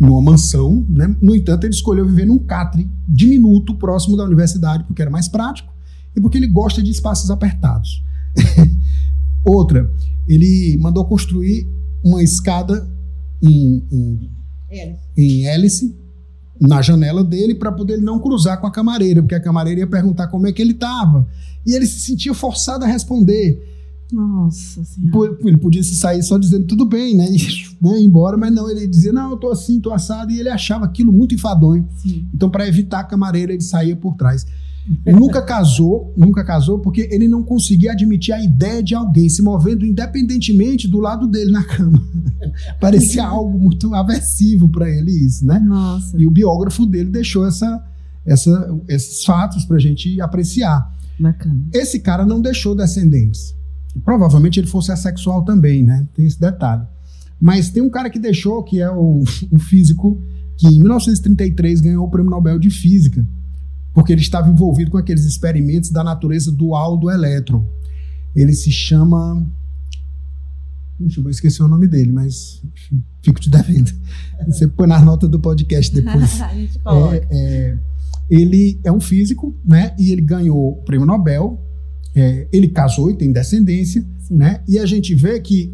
numa mansão, né? No entanto, ele escolheu viver num catre diminuto próximo da universidade porque era mais prático e porque ele gosta de espaços apertados. Outra, ele mandou construir uma escada em, em, em hélice na janela dele para poder não cruzar com a camareira, porque a camareira ia perguntar como é que ele estava. E ele se sentia forçado a responder. Nossa senhora. Ele podia se sair só dizendo tudo bem, né? E né, ir embora, mas não, ele dizia, não, eu tô assim, tô assado, e ele achava aquilo muito enfadonho. Sim. Então, para evitar a camareira, ele saía por trás. nunca casou, nunca casou, porque ele não conseguia admitir a ideia de alguém se movendo independentemente do lado dele na cama. Parecia algo muito aversivo para ele isso, né? Nossa. E o biógrafo dele deixou essa, essa, esses fatos para a gente apreciar. Bacana. Esse cara não deixou descendentes. Provavelmente ele fosse assexual também, né? Tem esse detalhe. Mas tem um cara que deixou, que é o, um físico que em 1933 ganhou o Prêmio Nobel de Física, porque ele estava envolvido com aqueles experimentos da natureza dual do elétron. Ele se chama. eu esqueci o nome dele, mas fico te devendo. Você põe nas notas do podcast depois. A gente coloca. É, é, ele é um físico, né? E ele ganhou o prêmio Nobel. É, ele casou e tem descendência, Sim. né? E a gente vê que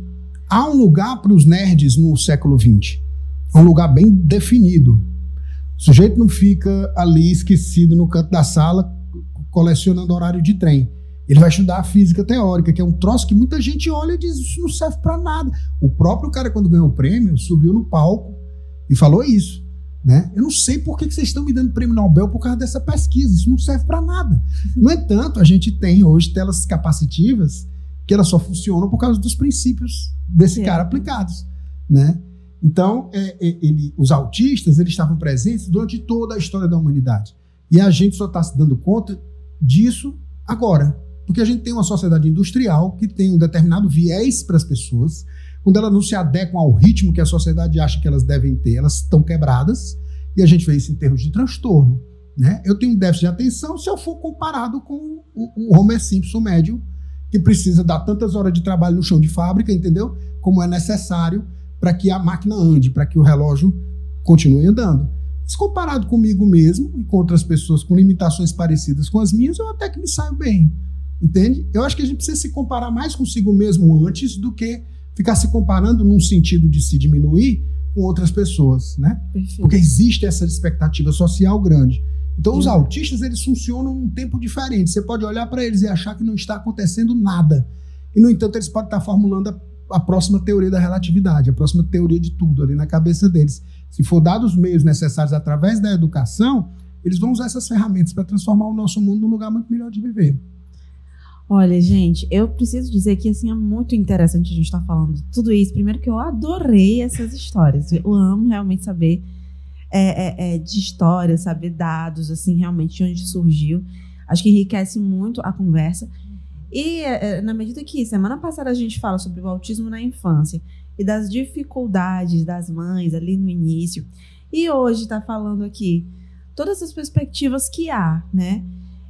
há um lugar para os nerds no século XX. É um lugar bem definido. O sujeito não fica ali esquecido no canto da sala colecionando horário de trem. Ele vai estudar a física teórica, que é um troço que muita gente olha e diz isso não serve para nada. O próprio cara, quando ganhou o prêmio, subiu no palco e falou isso. Né? Eu não sei por que vocês estão me dando prêmio Nobel por causa dessa pesquisa. Isso não serve para nada. No entanto, a gente tem hoje telas capacitivas que elas só funcionam por causa dos princípios desse cara aplicados. Né? Então, é, é, ele, os autistas eles estavam presentes durante toda a história da humanidade. E a gente só está se dando conta disso agora. Porque a gente tem uma sociedade industrial que tem um determinado viés para as pessoas. Quando elas não se adequam ao ritmo que a sociedade acha que elas devem ter, elas estão quebradas. E a gente vê isso em termos de transtorno. Né? Eu tenho um déficit de atenção se eu for comparado com o, o Homer Simpson médio, que precisa dar tantas horas de trabalho no chão de fábrica, entendeu? Como é necessário para que a máquina ande, para que o relógio continue andando. Se comparado comigo mesmo e com outras pessoas com limitações parecidas com as minhas, eu até que me saio bem. Entende? Eu acho que a gente precisa se comparar mais consigo mesmo antes do que ficar se comparando num sentido de se diminuir com outras pessoas, né? Perfeito. Porque existe essa expectativa social grande. Então, os autistas, eles funcionam num tempo diferente. Você pode olhar para eles e achar que não está acontecendo nada. E, no entanto, eles podem estar formulando a, a, próxima teoria da relatividade, a próxima teoria de tudo ali na cabeça deles. Se for dados os meios necessários através da educação, eles vão usar essas ferramentas para transformar o nosso mundo num lugar muito melhor de viver. Olha, gente, eu preciso dizer que assim é muito interessante a gente estar tá falando tudo isso. Primeiro que eu adorei essas histórias. Eu amo realmente saber é, é, é, de histórias, saber dados, assim, realmente de onde surgiu. Acho que enriquece muito a conversa. E é, é, na medida que semana passada a gente fala sobre o autismo na infância e das dificuldades das mães ali no início, e hoje está falando aqui todas as perspectivas que há, né?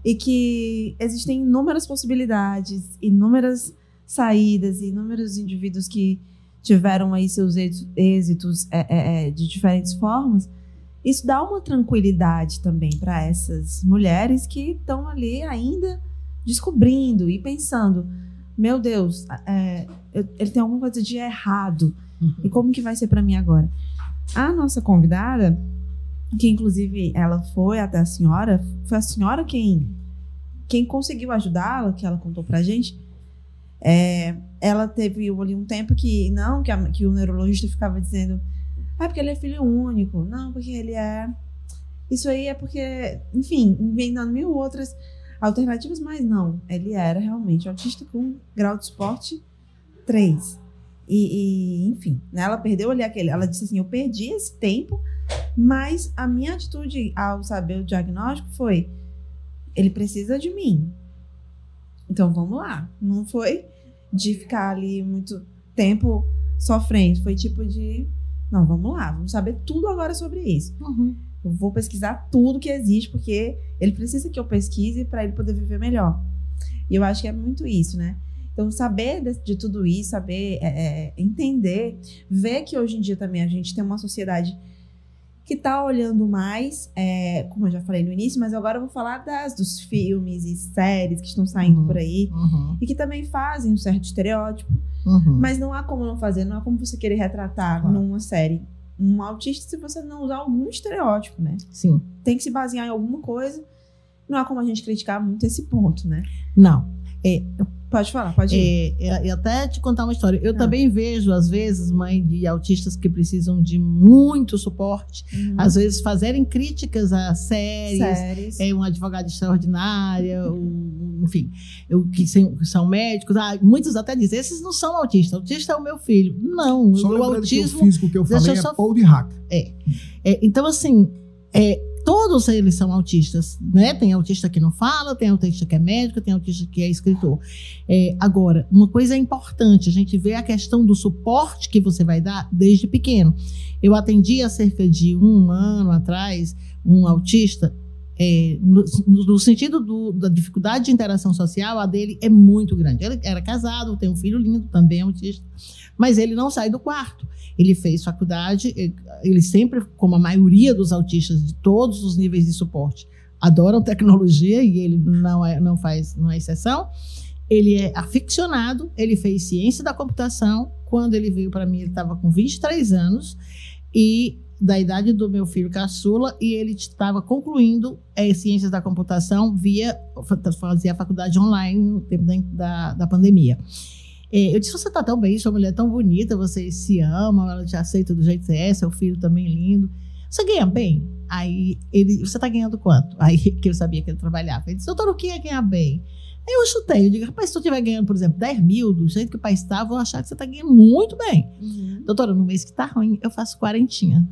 E que existem inúmeras possibilidades, inúmeras saídas, inúmeros indivíduos que tiveram aí seus êxitos é, é, é, de diferentes formas, isso dá uma tranquilidade também para essas mulheres que estão ali ainda descobrindo e pensando, meu Deus, é, ele tem alguma coisa de errado uhum. e como que vai ser para mim agora? A nossa convidada que inclusive ela foi até a senhora, foi a senhora quem quem conseguiu ajudá-la, que ela contou pra gente. É, ela teve ali um tempo que não, que, a, que o neurologista ficava dizendo, ah, porque ele é filho único, não, porque ele é isso aí é porque, enfim, inventando mil outras alternativas, mas não, ele era realmente autista com grau de esporte 3. E, e, enfim, né, ela perdeu ali aquele. Ela disse assim: eu perdi esse tempo mas a minha atitude ao saber o diagnóstico foi: ele precisa de mim. Então vamos lá. Não foi de ficar ali muito tempo sofrendo. Foi tipo de: não, vamos lá, vamos saber tudo agora sobre isso. Uhum. Eu vou pesquisar tudo que existe, porque ele precisa que eu pesquise para ele poder viver melhor. E eu acho que é muito isso, né? Então, saber de, de tudo isso, saber é, é, entender, ver que hoje em dia também a gente tem uma sociedade que tá olhando mais, é, como eu já falei no início, mas agora eu vou falar das, dos filmes e séries que estão saindo Uhum. por aí Uhum, e que também fazem um certo estereótipo, uhum. mas não há como não fazer, não há como você querer retratar Claro. numa série um autista se você não usar algum estereótipo, né? Sim. Tem que se basear em alguma coisa. Não há como a gente criticar muito esse ponto, né? Não. Pode falar, pode ir. É, é, e até te contar uma história. Eu Ah. também vejo, às vezes, mãe de autistas que precisam de muito suporte, Uhum. às vezes fazerem críticas a séries, séries. é um advogado extraordinária, enfim, eu, que, são médicos. Ah, muitos até dizem, esses não são autistas, autista é o meu filho. Não, Só o autismo. que o físico que eu falei eu é só- Paul de Hack. É, então, assim, é, todos eles são autistas, né? Tem autista que não fala, tem autista que é médico, tem autista que é escritor. É, agora, uma coisa importante, a gente vê a questão do suporte que você vai dar desde pequeno. Eu atendi há cerca de um ano atrás um autista. é, no, no- no sentido do- da dificuldade de interação social, a dele é muito grande. Ele era casado, tem um filho lindo, também é autista, mas ele não sai do quarto. Ele fez faculdade, ele- sempre, como a maioria dos autistas de todos os níveis de suporte, adoram tecnologia e ele não, é, não faz, não é exceção. Ele é aficionado, ele fez ciência da computação. Quando ele veio para mim, ele estava com 23 anos e da idade do meu filho caçula e ele estava concluindo eh, ciências da computação via fazia a faculdade online no tempo da, da, da pandemia. Eu disse: Você está tão bem, sua mulher é tão bonita, vocês se amam, ela te aceita do jeito que você é, seu filho também lindo. Você ganha bem? Aí ele, você está ganhando quanto? Aí que eu sabia que ele trabalhava. Ele disse: Doutor, o que é ganhar bem? Aí eu chutei, eu digo: Rapaz, se tu estiver ganhando, por exemplo, 10 mil, do jeito que o pai está, vou achar que você está ganhando muito bem. Uhum. Doutora, no mês que tá ruim, eu faço quarentinha.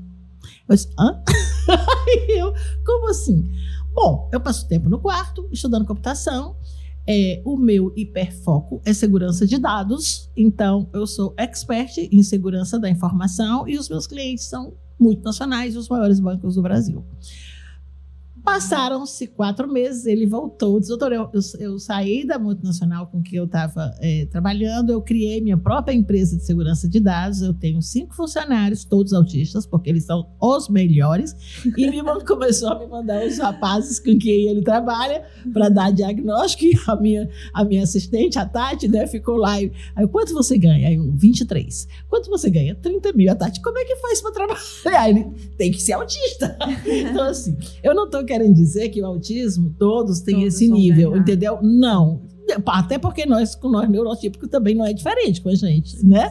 Eu disse, hã? Aí eu, como assim? Bom, eu passo tempo no quarto, estudando computação. É, o meu hiperfoco é segurança de dados, então eu sou expert em segurança da informação e os meus clientes são multinacionais e os maiores bancos do Brasil. Passaram-se quatro meses, ele voltou. Disse, doutor, eu, eu, eu saí da multinacional com que eu estava trabalhando, eu criei minha própria empresa de segurança de dados, eu tenho cinco funcionários, todos autistas, porque eles são os melhores, e me começou a me mandar os rapazes com quem ele trabalha para dar diagnóstico, e a minha, a minha assistente, a Tati, né, ficou lá. E, aí, quanto você ganha? Aí, eu, 23. Quanto você ganha? 30 mil. A Tati, como é que faz para trabalhar? Ele tem que ser autista. Então, assim, eu não estou querendo dizer que o autismo, todos têm Todos esse nível, bem, né? entendeu? Não. Até porque nós, com nós neurotípicos, também não é diferente com a gente, né?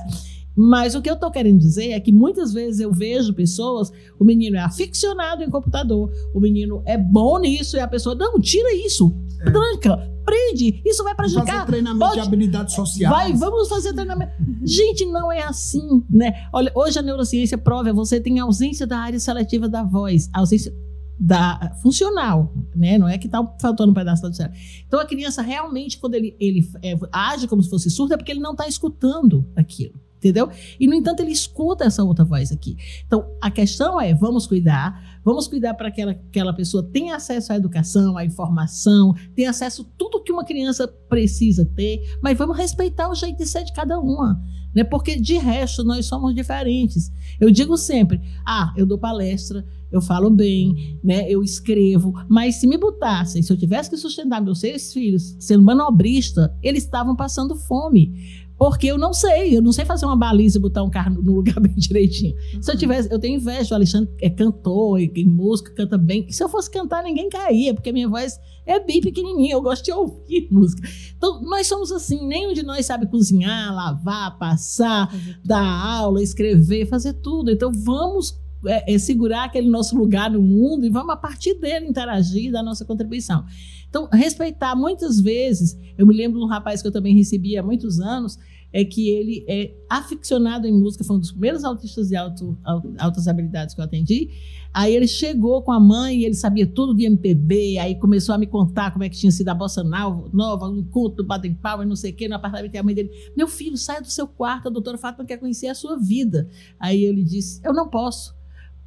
Mas o que eu estou querendo dizer é que muitas vezes eu vejo pessoas, o menino é aficionado em computador, o menino é bom nisso, e a pessoa, não, tira isso, tranca, prende, isso vai Fazer prejudicar. treinamento pode- de habilidades sociais. Vai, vamos fazer treinamento. Gente, não é assim, né? Olha, hoje a neurociência prova, você tem ausência da área seletiva da voz, ausência da funcional, né? Não é que tá faltando um pedaço do cérebro. Então a criança realmente, quando ele, ele é, age como se fosse surdo, é porque ele não está escutando aquilo. Entendeu? E, no entanto, ele escuta essa outra voz aqui. Então, a questão é: vamos cuidar, vamos cuidar para que aquela, aquela pessoa tenha acesso à educação, à informação, tenha acesso a tudo que uma criança precisa ter, mas vamos respeitar o jeito de ser de cada uma. Né? Porque, de resto, nós somos diferentes. Eu digo sempre: ah, eu dou palestra, eu falo bem, né? Eu escrevo, mas se me botassem, se eu tivesse que sustentar meus seis filhos sendo manobrista, eles estavam passando fome. Porque eu não sei, eu não sei fazer uma baliza e botar um carro no lugar bem direitinho. Se eu tivesse, eu tenho inveja, o Alexandre é cantor, e, e música, canta bem. Se eu fosse cantar, ninguém caía, porque a minha voz é bem pequenininha, eu gosto de ouvir música. Então, nós somos assim, nenhum de nós sabe cozinhar, lavar, passar, dar aula, escrever, fazer tudo. Então, vamos é, é, segurar aquele nosso lugar no mundo e vamos, a partir dele, interagir, dar nossa contribuição. Então, respeitar, muitas vezes, eu me lembro de um rapaz que eu também recebi há muitos anos, é que ele é aficionado em música, foi um dos primeiros autistas de alto, al- altas habilidades que eu atendi. Aí ele chegou com a mãe e ele sabia tudo de MPB, aí começou a me contar como é que tinha sido a Bossa Nova, um encontro do Baden Powell, não sei o quê, no apartamento e a mãe dele, meu filho, saia do seu quarto, a doutora Fátima quer conhecer a sua vida. Aí ele disse, eu não posso.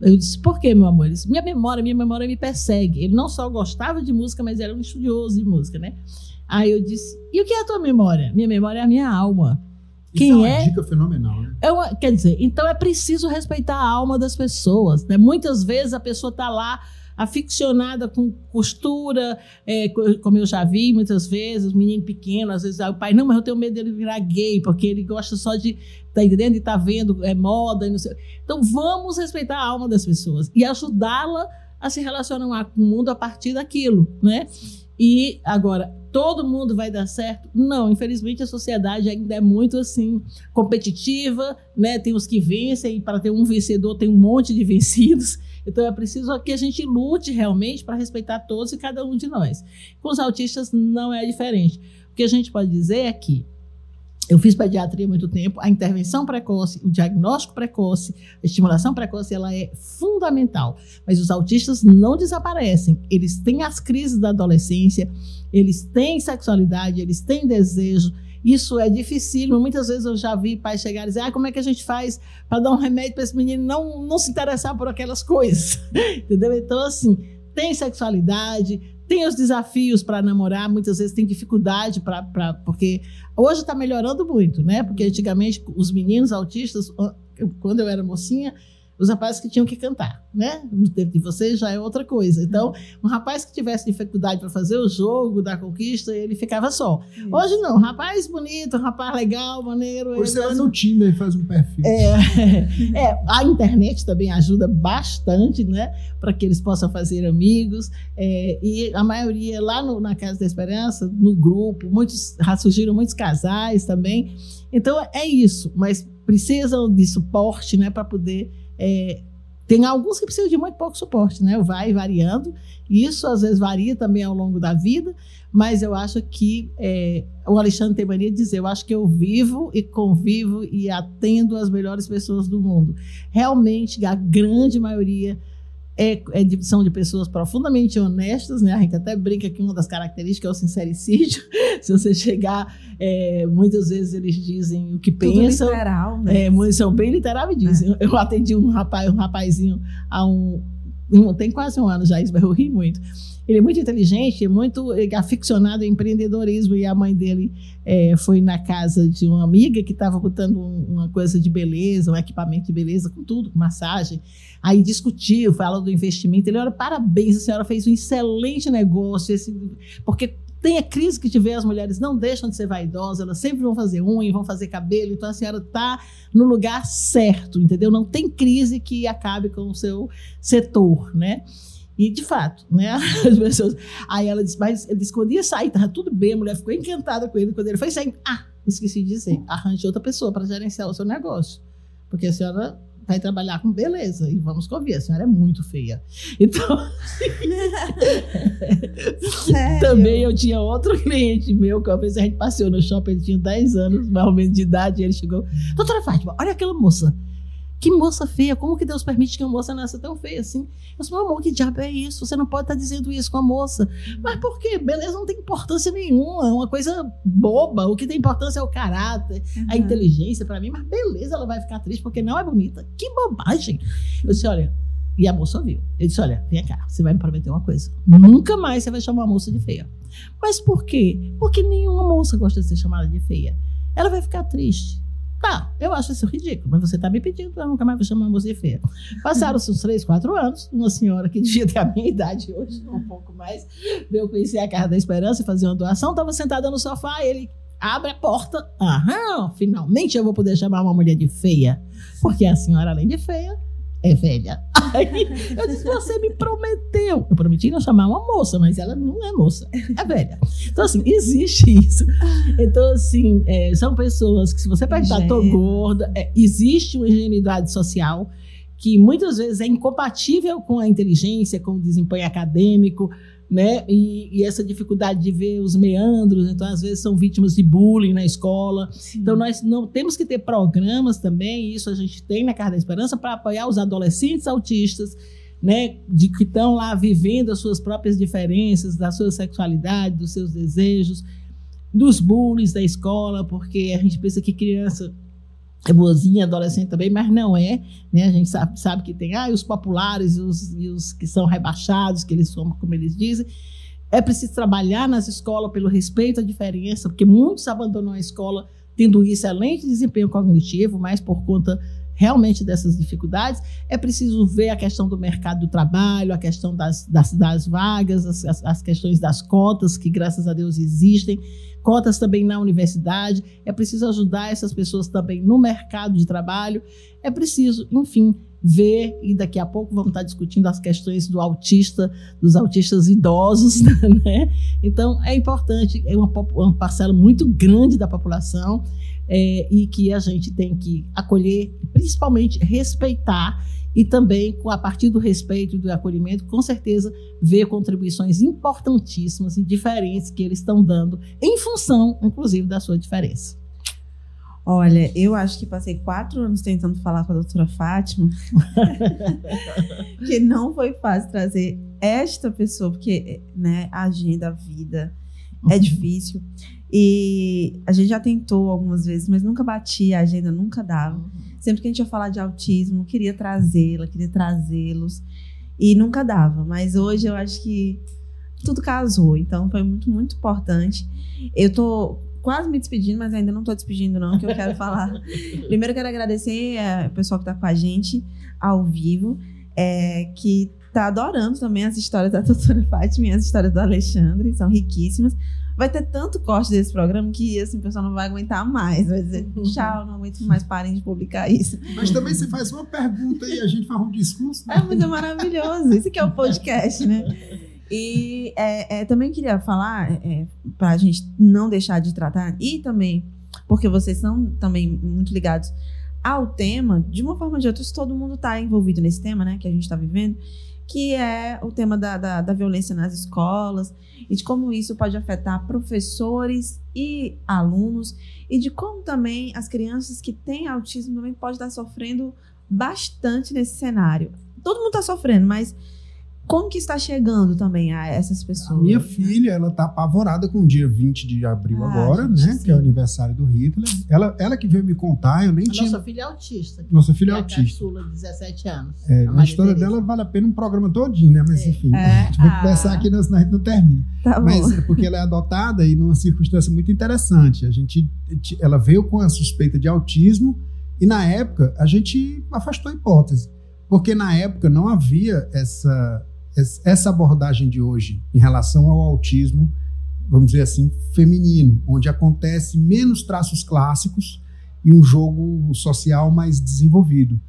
Eu disse, por quê, meu amor? Ele disse, minha memória, minha memória me persegue. Ele não só gostava de música, mas era um estudioso de música, né? Aí eu disse, e o que é a tua memória? Minha memória é a minha alma. quem Isso é uma é. dica fenomenal, né? É uma- quer dizer, então é preciso respeitar a alma das pessoas. Né? Muitas vezes a pessoa está lá aficionada com costura, é, co- como eu já vi muitas vezes, menino pequeno, às vezes o pai, não, mas eu tenho medo dele virar gay, porque ele gosta só de, tá entendendo? E tá vendo é, moda e não sei. Então vamos respeitar a alma das pessoas e ajudá-la a se relacionar com o mundo a partir daquilo, né? E agora, todo mundo vai dar certo? Não, infelizmente a sociedade ainda é muito assim competitiva, né? Tem os que vencem e para ter um vencedor tem um monte de vencidos. Então é preciso que a gente lute realmente para respeitar todos e cada um de nós. Com os autistas não é diferente. O que a gente pode dizer é que eu fiz pediatria há muito tempo, a intervenção precoce, o diagnóstico precoce, a estimulação precoce, ela é fundamental. Mas os autistas não desaparecem. Eles têm as crises da adolescência, eles têm sexualidade, eles têm desejo. Isso é difícil. Muitas vezes eu já vi pais chegarem e dizer: ah, como é que a gente faz para dar um remédio para esse menino não, não se interessar por aquelas coisas? Entendeu? Então, assim, tem sexualidade, tem os desafios para namorar, muitas vezes tem dificuldade para. Porque hoje está melhorando muito, né? Porque antigamente os meninos autistas, quando eu era mocinha, os rapazes que tinham que cantar, né? No tempo de vocês já é outra coisa. Então, um rapaz que tivesse dificuldade para fazer o jogo da conquista, ele ficava só. Hoje não, um rapaz bonito, um rapaz legal, maneiro. Hoje você vai no Tinder e faz um perfil. é, é, a internet também ajuda bastante, né, para que eles possam fazer amigos. é, e a maioria lá no- na Casa da Esperança, no grupo, muitos já surgiram muitos casais também. Então é isso, mas precisam de suporte, né, para poder. É, tem alguns que precisam de muito pouco suporte, né? Vai variando. Isso às vezes varia também ao longo da vida, mas eu acho que é, o Alexandre tem mania de dizer: eu acho que eu vivo e convivo e atendo as melhores pessoas do mundo. Realmente, a grande maioria é, é são de pessoas profundamente honestas, né? A gente até brinca que uma das características é o sincericídio. Se você chegar, é, muitas vezes eles dizem o que Tudo pensam. literal, né? É, são bem literais e dizem. Eu atendi um rapaz, um rapazinho há um, um- tem quase um ano já, isso, mas eu ri muito. Ele é muito inteligente, é muito aficionado em empreendedorismo e a mãe dele eh, foi na casa de uma amiga que estava botando um- uma coisa de beleza, um equipamento de beleza com tudo, com massagem. Aí discutiu, falou do investimento. Ele, olha, parabéns, a senhora fez um excelente negócio, esse, porque tem a crise que tiver, as mulheres não deixam de ser vaidosas, elas sempre vão fazer unha, vão fazer cabelo, então a senhora está no lugar certo, entendeu? Não tem crise que acabe com o seu setor, né? E, de fato, né? As pessoas. Aí ela disse, mas ele disse, quando ia sair, estava tudo bem, a mulher ficou encantada com ele. Quando ele foi sair, ah, esqueci de dizer, arranje outra pessoa para gerenciar o seu negócio. Porque a senhora vai trabalhar com beleza. E vamos convir, a senhora é muito feia. Então, Sério? também eu tinha outro cliente meu, que uma vez a gente passeou no shopping, ele tinha 10 anos, mais ou menos de idade, e ele chegou, doutora Fátima, olha aquela moça. Que moça feia, como que Deus permite que uma moça nasça tão feia assim? Eu disse, meu amor, que diabo é isso? Você não pode estar dizendo isso com a moça. Mas por quê? Beleza não tem importância nenhuma, é uma coisa boba. O que tem importância é o caráter, a Uhum. inteligência para mim, mas beleza, ela vai ficar triste porque não é bonita. Que bobagem. Eu disse, olha, e a moça ouviu. Ele disse, olha, vem cá, você vai me prometer uma coisa. Nunca mais você vai chamar uma moça de feia. Mas por quê? Porque nenhuma moça gosta de ser chamada de feia. Ela vai ficar triste. Tá, eu acho isso ridículo, mas você está me pedindo, eu nunca mais vou chamar de feia. Passaram-se uns três, quatro anos, uma senhora que devia ter a minha idade hoje, um pouco mais, veio conhecer a Casa da Esperança e fazer uma doação, estava sentada no sofá, ele abre a porta, aham, finalmente eu vou poder chamar uma mulher de feia, porque a senhora, além de feia, é velha. Aí eu disse, você me prometeu. Eu prometi não chamar uma moça, mas ela não é moça, é velha. Então, assim, existe isso. Então, assim, é, são pessoas que, se você perguntar, tô gorda, é, existe uma ingenuidade social que muitas vezes é incompatível com a inteligência, com o desempenho acadêmico, né? E, e essa dificuldade de ver os meandros, então às vezes são vítimas de bullying na escola. Então nós não temos que ter programas também, isso a gente tem na Casa da Esperança para apoiar os adolescentes autistas, né, de que estão lá vivendo as suas próprias diferenças, da sua sexualidade, dos seus desejos, dos bullies da escola, porque a gente pensa que criança é boazinha, adolescente também, mas não é, né? A gente sabe, sabe que tem ah, os populares e os, e os que são rebaixados, que eles são, como eles dizem. É preciso trabalhar nas escolas pelo respeito à diferença, porque muitos abandonam a escola tendo um excelente desempenho cognitivo, mas por conta realmente dessas dificuldades, é preciso ver a questão do mercado do trabalho, a questão das, das, das vagas, as, as questões das cotas, que graças a Deus existem, cotas também na universidade, é preciso ajudar essas pessoas também no mercado de trabalho, é preciso, enfim, ver, e daqui a pouco vamos estar discutindo as questões do autista, dos autistas idosos, né? Então, é importante, é uma, uma parcela muito grande da população, é, e que a gente tem que acolher, principalmente respeitar e também, a partir do respeito e do acolhimento, com certeza, ver contribuições importantíssimas e diferentes que eles estão dando, em função, inclusive, da sua diferença. Olha, eu acho que passei quatro anos tentando falar com a doutora Fátima, que não foi fácil trazer esta pessoa, porque né, a agenda, a vida é uhum. difícil. E a gente já tentou algumas vezes, mas nunca batia, a agenda nunca dava. Uhum. Sempre que a gente ia falar de autismo, queria trazê-la, queria trazê-los, e nunca dava. Mas hoje eu acho que tudo casou, então foi muito, muito importante. Eu tô quase me despedindo, mas ainda não tô despedindo, não, que eu quero falar. Primeiro, eu quero agradecer o pessoal que está com a gente ao vivo, é, que tá adorando também as histórias da doutora Fátima e as histórias do Alexandre, são riquíssimas vai ter tanto corte desse programa que assim, o pessoal não vai aguentar mais. Vai dizer, uhum. tchau, não aguento mais, parem de publicar isso. Mas também você faz uma pergunta e a gente faz um discurso. Né? É muito maravilhoso. Isso que é o podcast, né? E é, é, também queria falar, é, para a gente não deixar de tratar, e também, porque vocês são também muito ligados ao tema, de uma forma ou de outra, se todo mundo está envolvido nesse tema, né, que a gente está vivendo, que é o tema da, da, da, violência nas escolas e de como isso pode afetar professores e alunos e de como também as crianças que têm autismo também podem estar sofrendo bastante nesse cenário. Todo mundo está sofrendo, mas como que está chegando também a essas pessoas? A minha filha, ela está apavorada com o dia 20 de abril ah, agora, gente, né? Sim. Que é o aniversário do Hitler. Ela, ela que veio me contar, eu nem a tinha... Nossa filha é autista. Nossa filha é, é autista. Caçula, 17 anos. É, a, a história Tereza. dela vale a pena um programa todinho, né? Mas é. enfim, é. a gente vai ah. conversar aqui, nós, a gente não termina. Tá Mas é porque ela é adotada e numa circunstância muito interessante. A gente, ela veio com a suspeita de autismo e na época a gente afastou a hipótese. Porque na época não havia essa essa abordagem de hoje em relação ao autismo, vamos dizer assim, feminino, onde acontece menos traços clássicos e um jogo social mais desenvolvido.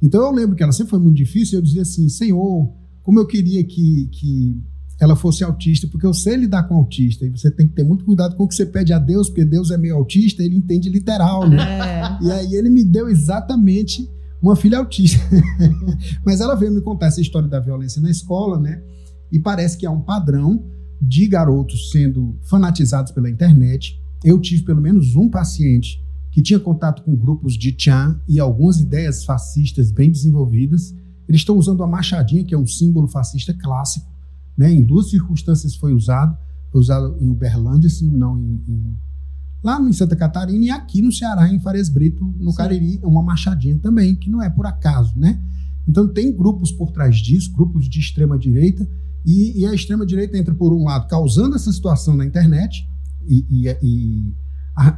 Então eu lembro que ela sempre foi muito difícil, eu dizia assim, Senhor, como eu queria que, que ela fosse autista, porque eu sei lidar com autista, e você tem que ter muito cuidado com o que você pede a Deus, porque Deus é meio autista, ele entende literal, né? É. E aí ele me deu exatamente uma filha autista. Mas ela veio me contar essa história da violência na escola, né? E parece que há um padrão de garotos sendo fanatizados pela internet. Eu tive pelo menos um paciente que tinha contato com grupos de Chan e algumas ideias fascistas bem desenvolvidas. Eles estão usando a machadinha, que é um símbolo fascista clássico. Né? Em duas circunstâncias foi usado. Foi usado em Uberlândia, se não em, em lá em Santa Catarina e aqui no Ceará, em Farias Brito, no Sim. Cariri, uma machadinha também, que não é por acaso, né? Então tem grupos por trás disso, grupos de extrema direita, e, e a extrema direita entra por um lado causando essa situação na internet e, e, e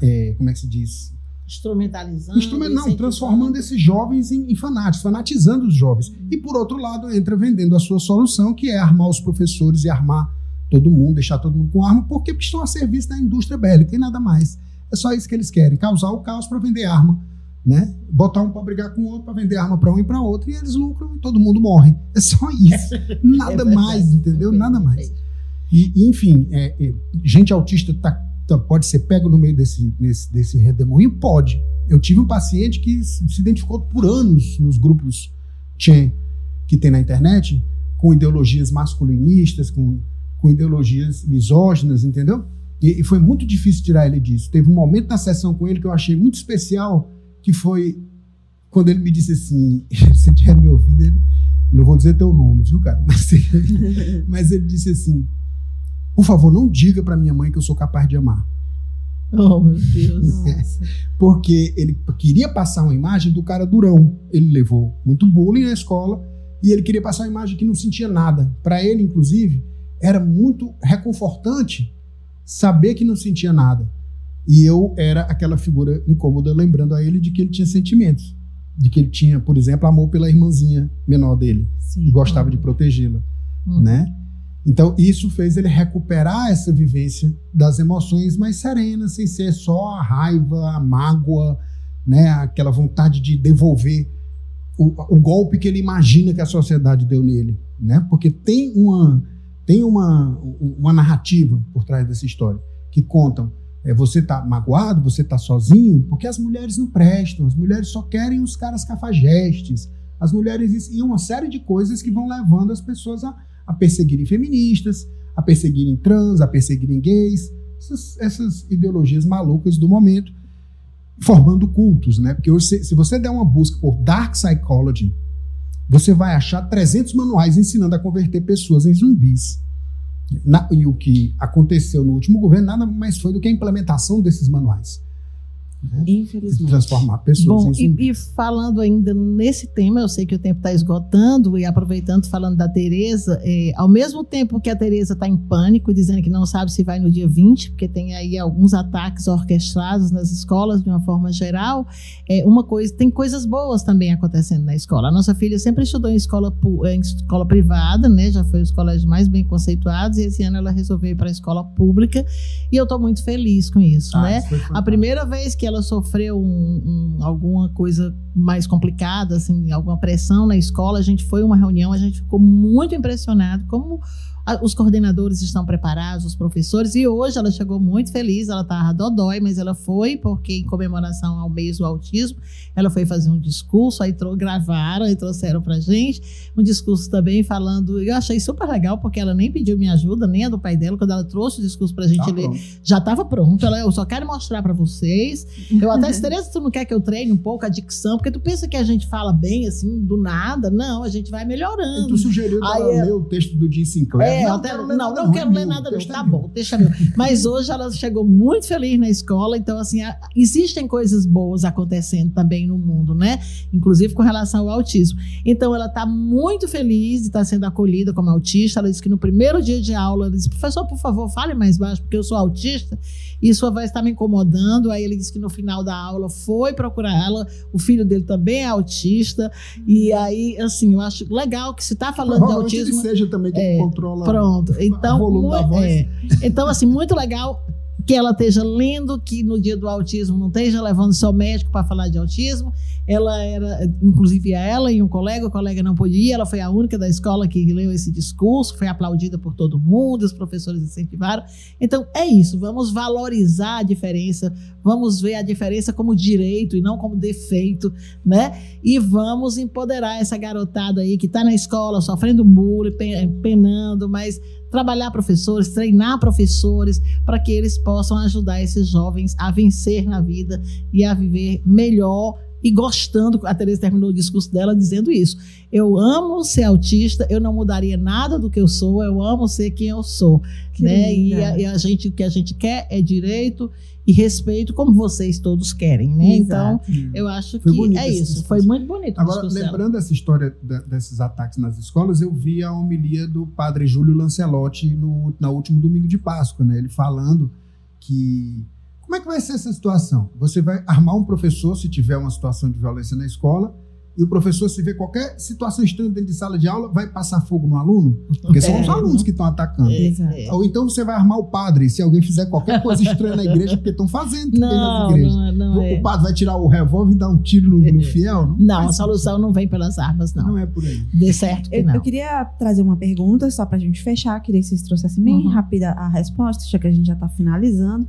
é, como é que se diz? Instrumentalizando. Instrument, não, transformando esses jovens em, em fanáticos, fanatizando os jovens. E por outro lado entra vendendo a sua solução, que é armar os professores e armar todo mundo, deixar todo mundo com arma, porque estão a serviço da indústria bélica e nada mais. É só isso que eles querem, causar o caos para vender arma, né? Botar um para brigar com o outro, para vender arma para um e para outro, e eles lucram e todo mundo morre. É só isso. Nada é mais, entendeu? Nada mais. E, enfim, é, é, gente autista tá, tá, pode ser pego no meio desse, desse, desse redemoinho? Pode. Eu tive um paciente que se identificou por anos nos grupos Chen que tem na internet, com ideologias masculinistas, com com ideologias misóginas, entendeu? E, e, foi muito difícil tirar ele disso. Teve um momento na sessão com ele que eu achei muito especial, que foi quando ele me disse assim, se estiver me ouvindo, ele, não vou dizer teu nome, viu, cara? Mas, mas ele disse assim, por favor, não diga para minha mãe que eu sou capaz de amar. Oh, meu Deus. Porque ele queria passar uma imagem do cara durão. Ele levou muito bullying na escola e ele queria passar uma imagem que não sentia nada. Para ele, inclusive, era muito reconfortante saber que não sentia nada. E eu era aquela figura incômoda, lembrando a ele de que ele tinha sentimentos. De que ele tinha, por exemplo, amor pela irmãzinha menor dele. Sim. E gostava de protegê-la, Hum. né? Então, isso fez ele recuperar essa vivência das emoções mais serenas, sem ser só a raiva, a mágoa, né? aquela vontade de devolver o, o golpe que ele imagina que a sociedade deu nele. Né? Porque tem uma, tem uma, uma narrativa por trás dessa história que contam. É, você tá magoado, você tá sozinho, porque as mulheres não prestam, as mulheres só querem os caras cafajestes, as mulheres e uma série de coisas que vão levando as pessoas a, a perseguirem feministas, a perseguirem trans, a perseguirem gays, essas, essas ideologias malucas do momento, formando cultos, né? Porque hoje, se, se você der uma busca por Dark Psychology, você vai achar 300 manuais ensinando a converter pessoas em zumbis. Na- e o que aconteceu no último governo nada mais foi do que a implementação desses manuais. Né? Infelizmente. transformar pessoas Bom, em e, e falando ainda nesse tema, eu sei que o tempo está esgotando, e aproveitando, falando da Tereza, é, ao mesmo tempo que a Tereza está em pânico, dizendo que não sabe se vai no dia 20, porque tem aí alguns ataques orquestrados nas escolas de uma forma geral, é, uma coisa, tem coisas boas também acontecendo na escola. A nossa filha sempre estudou em escola, pu- em escola privada, né? Já foi os colégios mais bem conceituados, e esse ano ela resolveu ir para a escola pública, e eu estou muito feliz com isso, Ah, né? A primeira vez que ela sofreu um- um- alguma coisa mais complicada, assim, alguma pressão na escola, a gente foi a uma reunião, a gente ficou muito impressionado como os coordenadores estão preparados, os professores, e hoje ela chegou muito feliz, ela estava dodói, mas ela foi porque em comemoração ao mês do autismo, ela foi fazer um discurso, aí gravaram e trouxeram pra gente, um discurso também falando, eu achei super legal, porque ela nem pediu minha ajuda, nem a do pai dela, quando ela trouxe o discurso pra gente Tá ler, já estava pronto. Ela, eu só quero mostrar para vocês. Eu até Tereza, tu não quer que eu treine um pouco a dicção? Porque tu pensa que a gente fala bem assim, do nada. Não, a gente vai E melhorando. tu sugeriu Aí ela eu- ler o texto do Jim Sinclair. É, até, não, não, quero ler é nada, meu, não. texto Tá é meu. bom, deixa meu. Mas hoje ela chegou muito feliz na escola, então, assim, existem coisas boas acontecendo também no mundo, né? Inclusive com relação ao autismo. Então, ela tá muito feliz de estar sendo acolhida como autista. Ela disse que no primeiro dia de aula, ela disse: professor, por favor, fale mais baixo, porque eu sou autista e sua voz está me incomodando. Aí ele disse que no final da aula foi procurar ela, o filho dele também é autista. E aí, assim, eu acho legal que se está falando de autismo. seja também quem É, controla Pronto. Então, volume da mu- voz. é. então, assim, muito legal que ela esteja lendo, que no dia do autismo não esteja levando seu médico para falar de autismo. Ela era, inclusive ela e um colega, o colega não podia ir, ela foi a única da escola que leu esse discurso, foi aplaudida por todo mundo, os professores incentivaram. Então, é isso, vamos valorizar a diferença, vamos ver a diferença como direito e não como defeito, né? E vamos empoderar essa garotada aí que está na escola, sofrendo bullying, pe- penando, mas trabalhar professores, treinar professores, para que eles possam ajudar esses jovens a vencer na vida e a viver melhor e gostando. A Teresa terminou o discurso dela dizendo isso. Eu amo ser autista, eu não mudaria nada do que eu sou, eu amo ser quem eu sou. Que né? E, a, e a gente, o que a gente quer é direito e respeito, como vocês todos querem, né? Então, Exato. eu acho Foi que é isso. discurso. Foi muito bonito o Agora, discurso dela. lembrando essa história da- desses ataques nas escolas, eu vi a homilia do padre Júlio Lancelotti no na último domingo de Páscoa, né? Ele falando que como é que vai ser essa situação? Você vai armar um professor se tiver uma situação de violência na escola e o professor, se vê qualquer situação estranha dentro de sala de aula, vai passar fogo no aluno? Porque são É. os alunos que estão atacando. É, é. Ou então você vai armar o padre se alguém fizer qualquer coisa estranha na igreja, porque estão fazendo Não, nas igrejas. não, não é. O padre vai tirar o revólver e dar um tiro no, no fiel? Não, a faz solução não vem pelas armas, não. Não é por aí. Dê certo que Eu, não. eu queria trazer uma pergunta só pra gente fechar. Queria que vocês trouxessem bem Uhum. rápida a resposta, já que a gente já tá finalizando.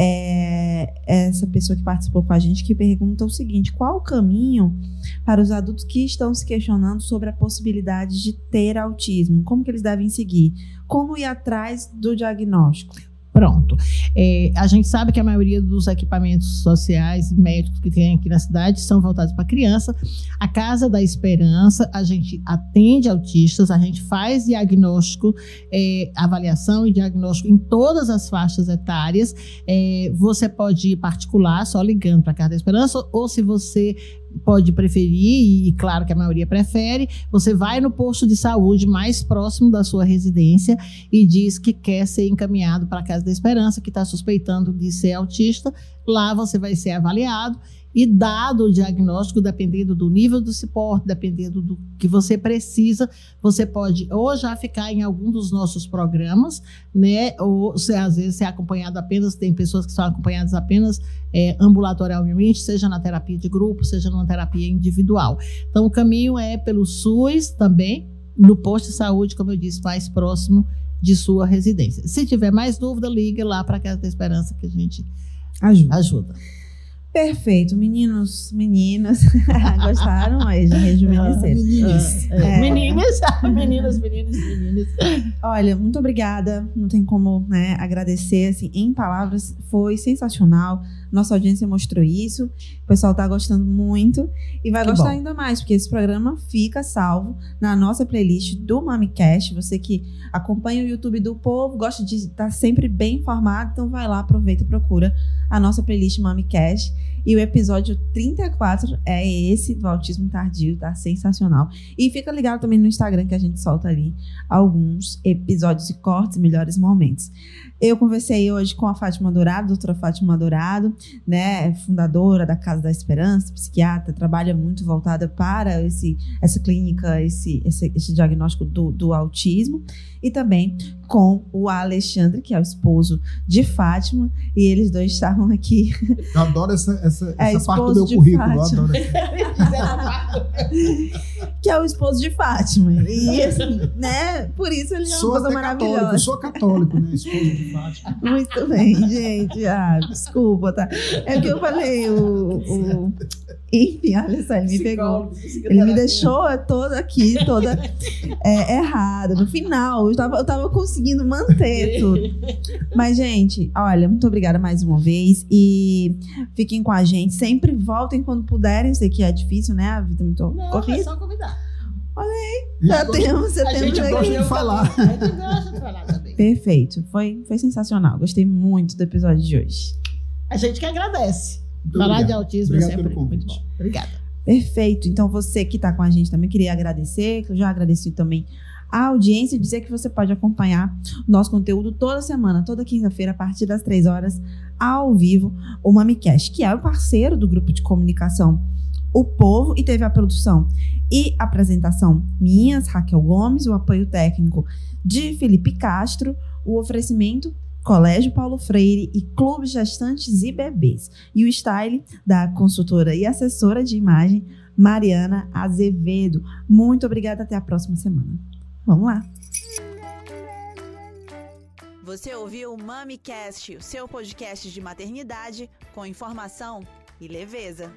É, essa pessoa que participou com a gente que pergunta o seguinte: qual o caminho para os adultos que estão se questionando sobre a possibilidade de ter autismo? Como que eles devem seguir? Como ir atrás do diagnóstico? Pronto. É, a gente sabe que a maioria dos equipamentos sociais e médicos que tem aqui na cidade são voltados para criança. A Casa da Esperança, a gente atende autistas, a gente faz diagnóstico, é, avaliação e diagnóstico em todas as faixas etárias. É, você pode ir particular, só ligando para a Casa da Esperança, ou se você pode preferir, e claro que a maioria prefere, você vai no posto de saúde mais próximo da sua residência e diz que quer ser encaminhado para a Casa da Esperança, que está suspeitando de ser autista. Lá você vai ser avaliado e dado o diagnóstico, dependendo do nível do suporte, dependendo do que você precisa, você pode ou já ficar em algum dos nossos programas, né? Ou se às vezes ser acompanhado apenas, tem pessoas que são acompanhadas apenas é, ambulatorialmente, seja na terapia de grupo, seja numa terapia individual. Então, o caminho é pelo SUS também, no posto de saúde, como eu disse, mais próximo de sua residência. Se tiver mais dúvida, ligue lá para a Casa da Esperança que a gente ajuda. ajuda. Perfeito, meninos, meninas, gostaram aí, já rejuvenesceram. Ah, é. é. Meninas, meninas, meninas, meninas. Olha, muito obrigada, não tem como né, agradecer, assim, em palavras, foi sensacional, nossa audiência mostrou isso, o pessoal tá gostando muito e vai que gostar bom. ainda mais, porque esse programa fica salvo na nossa playlist do MamiCast, você que acompanha o YouTube do povo, gosta de estar sempre bem informado, então vai lá, aproveita e procura a nossa playlist MamiCast. E o episódio 34 é esse do autismo tardio, tá sensacional. E fica ligado também no Instagram que a gente solta ali alguns episódios e cortes, melhores momentos. Eu conversei hoje com a Fátima Dourado, doutora Fátima Dourado, né, fundadora da Casa da Esperança, psiquiatra, trabalha muito voltada para esse, essa clínica, esse, esse, esse diagnóstico do, do autismo, e também com o Alexandre, que é o esposo de Fátima, e eles dois estavam aqui. Eu adoro essa, essa, é, essa parte do meu currículo. Adoro que é o esposo de Fátima. E assim, né? Por isso ele é uma coisa maravilhosa. Católico, sou católico, né? Esposo de Fátima. Muito bem, gente. Ah, desculpa, tá? É que eu falei, o, o... Enfim, olha só, ele me pegou. Ele me deixou toda aqui, toda é, errada. No final, eu tava, eu tava conseguindo manter tudo. Mas, gente, olha, muito obrigada mais uma vez. E fiquem com a gente. Sempre voltem quando puderem. Sei que é difícil, né? A vida é muito Não, corrida. é só convidar. Olha aí, já temos gosta de falar. A gente gosta de falar também. Perfeito, foi, foi sensacional. Gostei muito do episódio de hoje. A gente que agradece. Muito falar obrigado. de autismo é obrigado é sempre muito bom. Obrigada. Perfeito. Então, você que está com a gente também, queria agradecer, que eu já agradeci também a audiência e dizer que você pode acompanhar o nosso conteúdo toda semana, toda quinta-feira, a partir das três horas, ao vivo, o MamiCast, que é o parceiro do grupo de comunicação O Povo e teve a produção e apresentação minhas, Raquel Gomes, o apoio técnico de Felipe Castro, o oferecimento Colégio Paulo Freire e Clube Gestantes e Bebês. E o style da consultora e assessora de imagem Mariana Azevedo. Muito obrigada, até a próxima semana. Vamos lá. Você ouviu o MamiCast, o seu podcast de maternidade com informação e leveza.